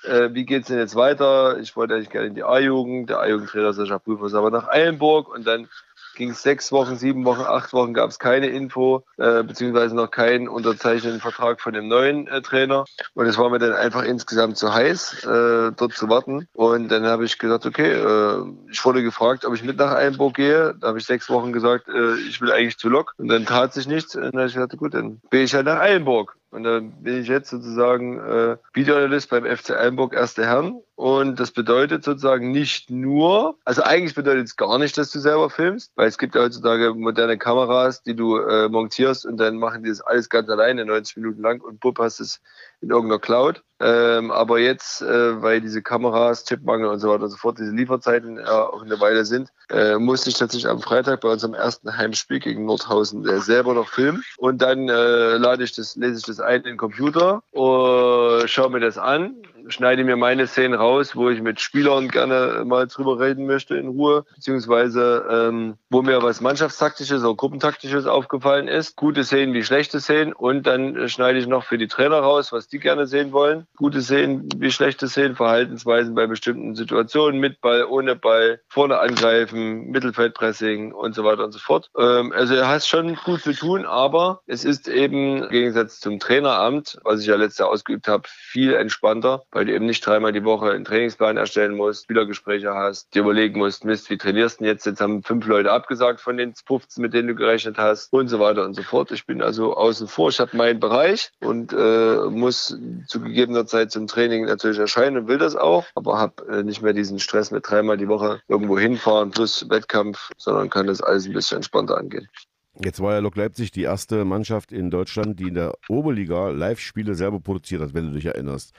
äh, wie geht es denn jetzt weiter. Ich wollte eigentlich gerne in die A-Jugend. Der A-Jugendtrainer Sascha Prüfer ist aber nach Eilenburg und dann ging es sechs Wochen, sieben Wochen, acht Wochen, gab es keine Info, äh, beziehungsweise noch keinen unterzeichneten Vertrag von dem neuen äh, Trainer. Und es war mir dann einfach insgesamt zu heiß, äh, dort zu warten. Und dann habe ich gesagt, okay, äh, ich wurde gefragt, ob ich mit nach Eilenburg gehe. Da habe ich sechs Wochen gesagt, äh, ich will eigentlich zu Lok. Und dann tat sich nichts. Und dann habe ich gesagt, gut, dann bin ich halt nach Eilenburg. Und dann bin ich jetzt sozusagen äh, Videoanalyst beim FC Eilenburg Erste Herren. Und das bedeutet sozusagen nicht nur, also eigentlich bedeutet es gar nicht, dass du selber filmst, weil es gibt ja heutzutage moderne Kameras, die du äh, montierst und dann machen die das alles ganz alleine, 90 Minuten lang und bupp hast es in irgendeiner Cloud. Ähm, aber jetzt, äh, weil diese Kameras, Chipmangel und so weiter und so fort, diese Lieferzeiten ja auch eine Weile sind, äh, musste ich tatsächlich am Freitag bei unserem ersten Heimspiel gegen Nordhausen äh, selber noch filmen. Und dann äh, lade ich das, lese ich das ein in den Computer, uh, schaue mir das an, schneide mir meine Szenen raus, wo ich mit Spielern gerne mal drüber reden möchte in Ruhe, beziehungsweise ähm, wo mir was Mannschaftstaktisches oder Gruppentaktisches aufgefallen ist. Gute Szenen wie schlechte Szenen und dann äh, schneide ich noch für die Trainer raus, was die gerne sehen wollen. Gute Szenen wie schlechte Szenen, Verhaltensweisen bei bestimmten Situationen, mit Ball, ohne Ball, vorne angreifen, Mittelfeldpressing und so weiter und so fort. Ähm, also er hat schon gut zu tun, aber es ist eben im Gegensatz zum Traineramt, was ich ja letztes Jahr ausgeübt habe, viel entspannter, weil du eben nicht dreimal die Woche einen Trainingsplan erstellen musst, Spielergespräche hast, dir überlegen musst, Mist, wie trainierst du denn jetzt? Jetzt haben fünf Leute abgesagt von den 15, mit denen du gerechnet hast und so weiter und so fort. Ich bin also außen vor, ich habe meinen Bereich und äh, muss zu gegebener Zeit zum Training natürlich erscheinen und will das auch, aber habe äh, nicht mehr diesen Stress mit dreimal die Woche irgendwo hinfahren plus Wettkampf, sondern kann das alles ein bisschen entspannter angehen. Jetzt war ja Lok Leipzig die erste Mannschaft in Deutschland, die in der Oberliga Live-Spiele selber produziert hat, wenn du dich erinnerst.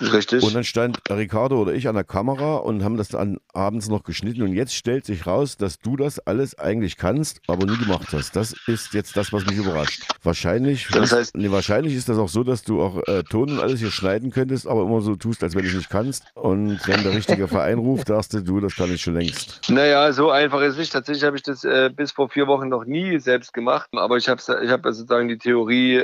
Richtig. Und dann stand Ricardo oder ich an der Kamera und haben das dann abends noch geschnitten. Und jetzt stellt sich raus, dass du das alles eigentlich kannst, aber nie gemacht hast. Das ist jetzt das, was mich überrascht. Wahrscheinlich, Das heißt- nee, wahrscheinlich ist das auch so, dass du auch äh, Ton und alles hier schneiden könntest, aber immer so tust, als wenn du es nicht kannst. Und wenn der richtige Verein ruft, sagst du, du, das kann ich schon längst. Naja, so einfach ist es nicht. Tatsächlich habe ich das äh, bis vor vier Wochen noch nie selbst gemacht. Aber ich habe ich hab sozusagen die Theorie,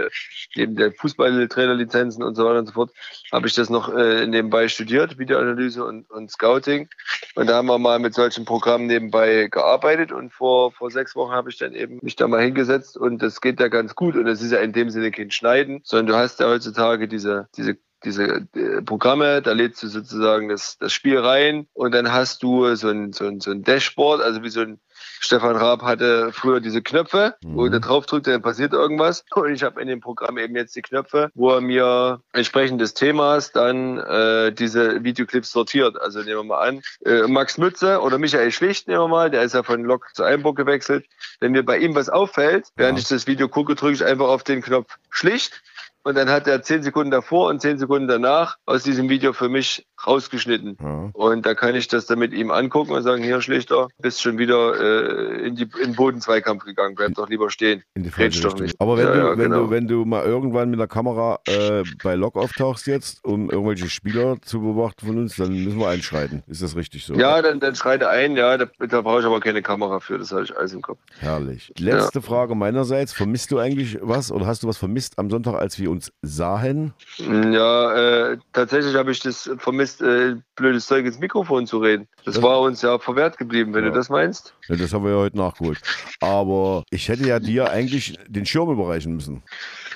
neben der Fußballtrainerlizenzen und so weiter und so fort, habe ich das noch äh, nebenbei studiert, Videoanalyse und, und Scouting. Und da haben wir mal mit solchen Programmen nebenbei gearbeitet. Und vor, vor sechs Wochen habe ich dann eben mich da mal hingesetzt. Und das geht ja ganz gut. Und es ist ja in dem Sinne kein Schneiden, sondern du hast ja heutzutage diese, diese diese äh, Programme, da lädst du sozusagen das, das Spiel rein und dann hast du so ein, so, ein, so ein Dashboard, also wie so ein Stefan Raab hatte früher diese Knöpfe, wo Mhm. er drauf drückt, dann passiert irgendwas. Und ich habe in dem Programm eben jetzt die Knöpfe, wo er mir entsprechend des Themas dann äh, diese Videoclips sortiert. Also nehmen wir mal an, äh, Max Mütze oder Michael Schlicht nehmen wir mal, der ist ja von Lok zu Einburg gewechselt. Wenn mir bei ihm was auffällt, während Ja. ich das Video gucke, drücke ich einfach auf den Knopf Schlicht und dann hat er zehn Sekunden davor und zehn Sekunden danach aus diesem Video für mich rausgeschnitten. Ja. Und da kann ich das dann mit ihm angucken und sagen, hier Schlichter, bist schon wieder äh, in, die, in den Bodenzweikampf gegangen, bleib doch lieber stehen. In die falsche doch nicht. Aber wenn, Ja, du, ja, wenn, genau. du, wenn du mal irgendwann mit der Kamera äh, bei Lok auftauchst jetzt, um irgendwelche Spieler zu beobachten von uns, dann müssen wir einschreiten. Ist das richtig so? Ja, dann, dann schreite ein, ja, da, da brauche ich aber keine Kamera für, das habe ich alles im Kopf. Herrlich. Letzte Frage meinerseits. Vermisst du eigentlich was oder hast du was vermisst am Sonntag, als wir uns sahen? Ja, äh, tatsächlich habe ich das vermisst, äh, blödes Zeug ins Mikrofon zu reden. Das Das- war uns ja verwehrt geblieben, wenn Ja. du das meinst. Ja, das haben wir ja heute nachgeholt. Aber ich hätte ja dir eigentlich den Schirm überreichen müssen.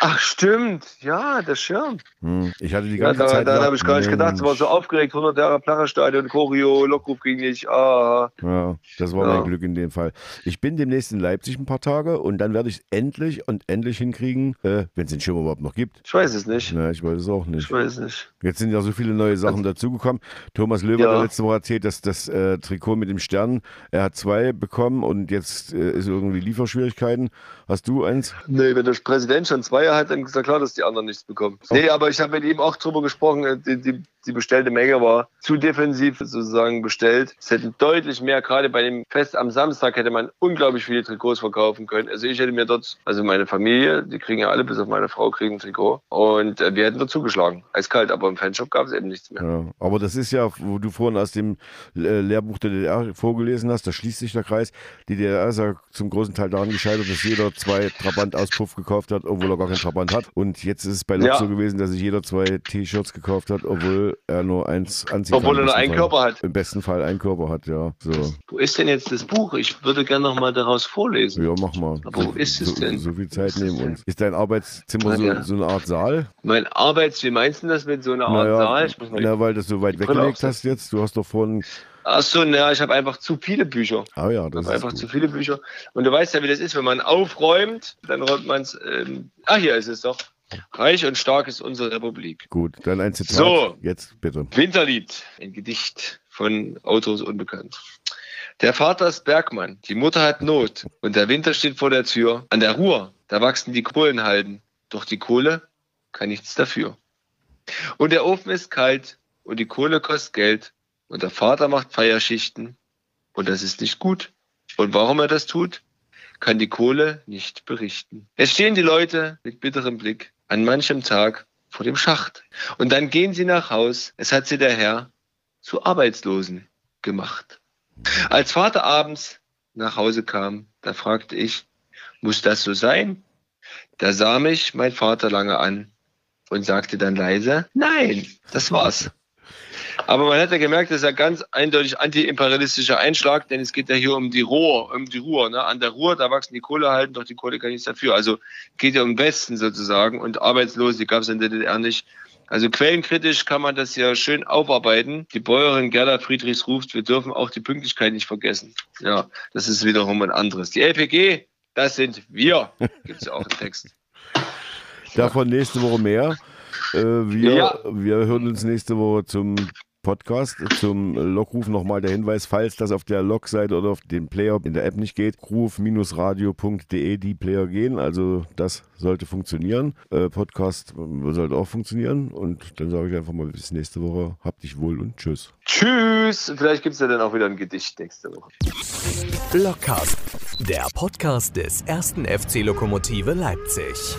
Ach, stimmt, ja, der Schirm. Hm. Ich hatte die Ja, ganze da, Zeit. nach- habe ich gar nicht gedacht. Es war so aufgeregt, 100 Jahre Placherstadion, Choreo, Lockruf ging nicht. Ah, Ja, das war Ja. mein Glück in dem Fall. Ich bin demnächst in Leipzig ein paar Tage und dann werde ich es endlich und endlich hinkriegen, äh, wenn es den Schirm überhaupt noch gibt. ich weiß es nicht. Na, ich weiß es auch nicht. Ich weiß es nicht. Jetzt sind ja so viele neue Sachen dazugekommen. Thomas Löwer Ja. hat letzte Woche erzählt, dass das äh, Trikot mit dem Stern, er hat zwei bekommen und jetzt äh, ist irgendwie Lieferschwierigkeiten. Hast du eins? Nee, wenn der Präsident schon zwei hat, dann ja klar, dass die anderen nichts bekommen. Nee, aber ich habe mit ihm auch drüber gesprochen. äh, Die, die, die bestellte Menge war zu defensiv sozusagen bestellt. Es hätten deutlich mehr, gerade bei dem Fest am Samstag hätte man unglaublich viele Trikots verkaufen können. Also ich hätte mir dort, also meine Familie, die kriegen ja alle, bis auf meine Frau, kriegen ein Trikot. Und äh, wir hätten dort zugeschlagen. Eiskalt, aber im Fanshop gab es eben nichts mehr. Ja, aber das ist ja, wo du vorhin aus dem äh, Lehrbuch der DDR vorgelesen hast, da schließt sich der Kreis. Die DDR ist ja zum großen Teil daran gescheitert, dass jeder zwei Trabant-Auspuff gekauft hat, obwohl er gar Trabant hat. Und jetzt ist es bei Lok Ja. so gewesen, dass sich jeder zwei T-Shirts gekauft hat, obwohl er nur eins anziehen Obwohl er nur einen Fall. Körper hat. Im besten Fall einen Körper hat, ja. So. Wo ist denn jetzt das Buch? Ich würde gerne noch mal daraus vorlesen. Ja, mach mal. Aber wo ist es so, denn? So viel Zeit neben denn? uns. Ist dein Arbeitszimmer so, Ja. so eine Art Saal? Mein Arbeits, wie meinst du das mit so einer Art Naja, Saal? Ich muss na, weil du es so weit weggelegt hast jetzt. Du hast doch vorhin. Achso, na, ich habe einfach zu viele Bücher. Ah ja, Ich das habe ist einfach gut. zu viele Bücher. Und du weißt ja, wie das ist, wenn man aufräumt, dann räumt man es. Ähm, ah, hier ist es doch. Reich und stark ist unsere Republik. Gut, dann ein Zitat. So. Jetzt bitte. Winterlied, ein Gedicht von Autos unbekannt. Der Vater ist Bergmann, die Mutter hat Not und der Winter steht vor der Tür. An der Ruhr, da wachsen die Kohlenhalden, doch die Kohle kann nichts dafür. Und der Ofen ist kalt und die Kohle kostet Geld und der Vater macht Feierschichten und das ist nicht gut. Und warum er das tut, kann die Kohle nicht berichten. Es stehen die Leute mit bitterem Blick an manchem Tag vor dem Schacht. Und dann gehen sie nach Haus. Es hat sie der Herr zu Arbeitslosen gemacht. Als Vater abends nach Hause kam, da fragte ich, muss das so sein? Da sah mich mein Vater lange an und sagte dann leise, nein, das war's. Aber man hat ja gemerkt, das ist ja ganz eindeutig antiimperialistischer Einschlag, denn es geht ja hier um die Ruhr, um die Ruhr. Ne? An der Ruhr, da wachsen die Kohlehalden, doch die Kohle kann nichts dafür. Also geht ja um Westen sozusagen und Arbeitslose, die gab es in der DDR nicht. Also quellenkritisch kann man das ja schön aufarbeiten. Die Bäuerin Gerda Friedrichs ruft, wir dürfen auch die Pünktlichkeit nicht vergessen. Ja, das ist wiederum ein anderes. Die LPG, das sind wir. *laughs* Gibt es ja auch einen Text. Davon nächste Woche mehr. Äh, wir, Ja. wir hören uns nächste Woche zum Podcast. Zum Lockruf nochmal der Hinweis, falls das auf der Log-Seite oder auf dem Player in der App nicht geht, ruf-radio.de die Player gehen. Also das sollte funktionieren. Äh, Podcast sollte auch funktionieren. Und dann sage ich einfach mal bis nächste Woche. Habt dich wohl und tschüss. Tschüss. Vielleicht gibt es ja dann auch wieder ein Gedicht nächste Woche. Blockcast, der Podcast des ersten FC Lokomotive Leipzig.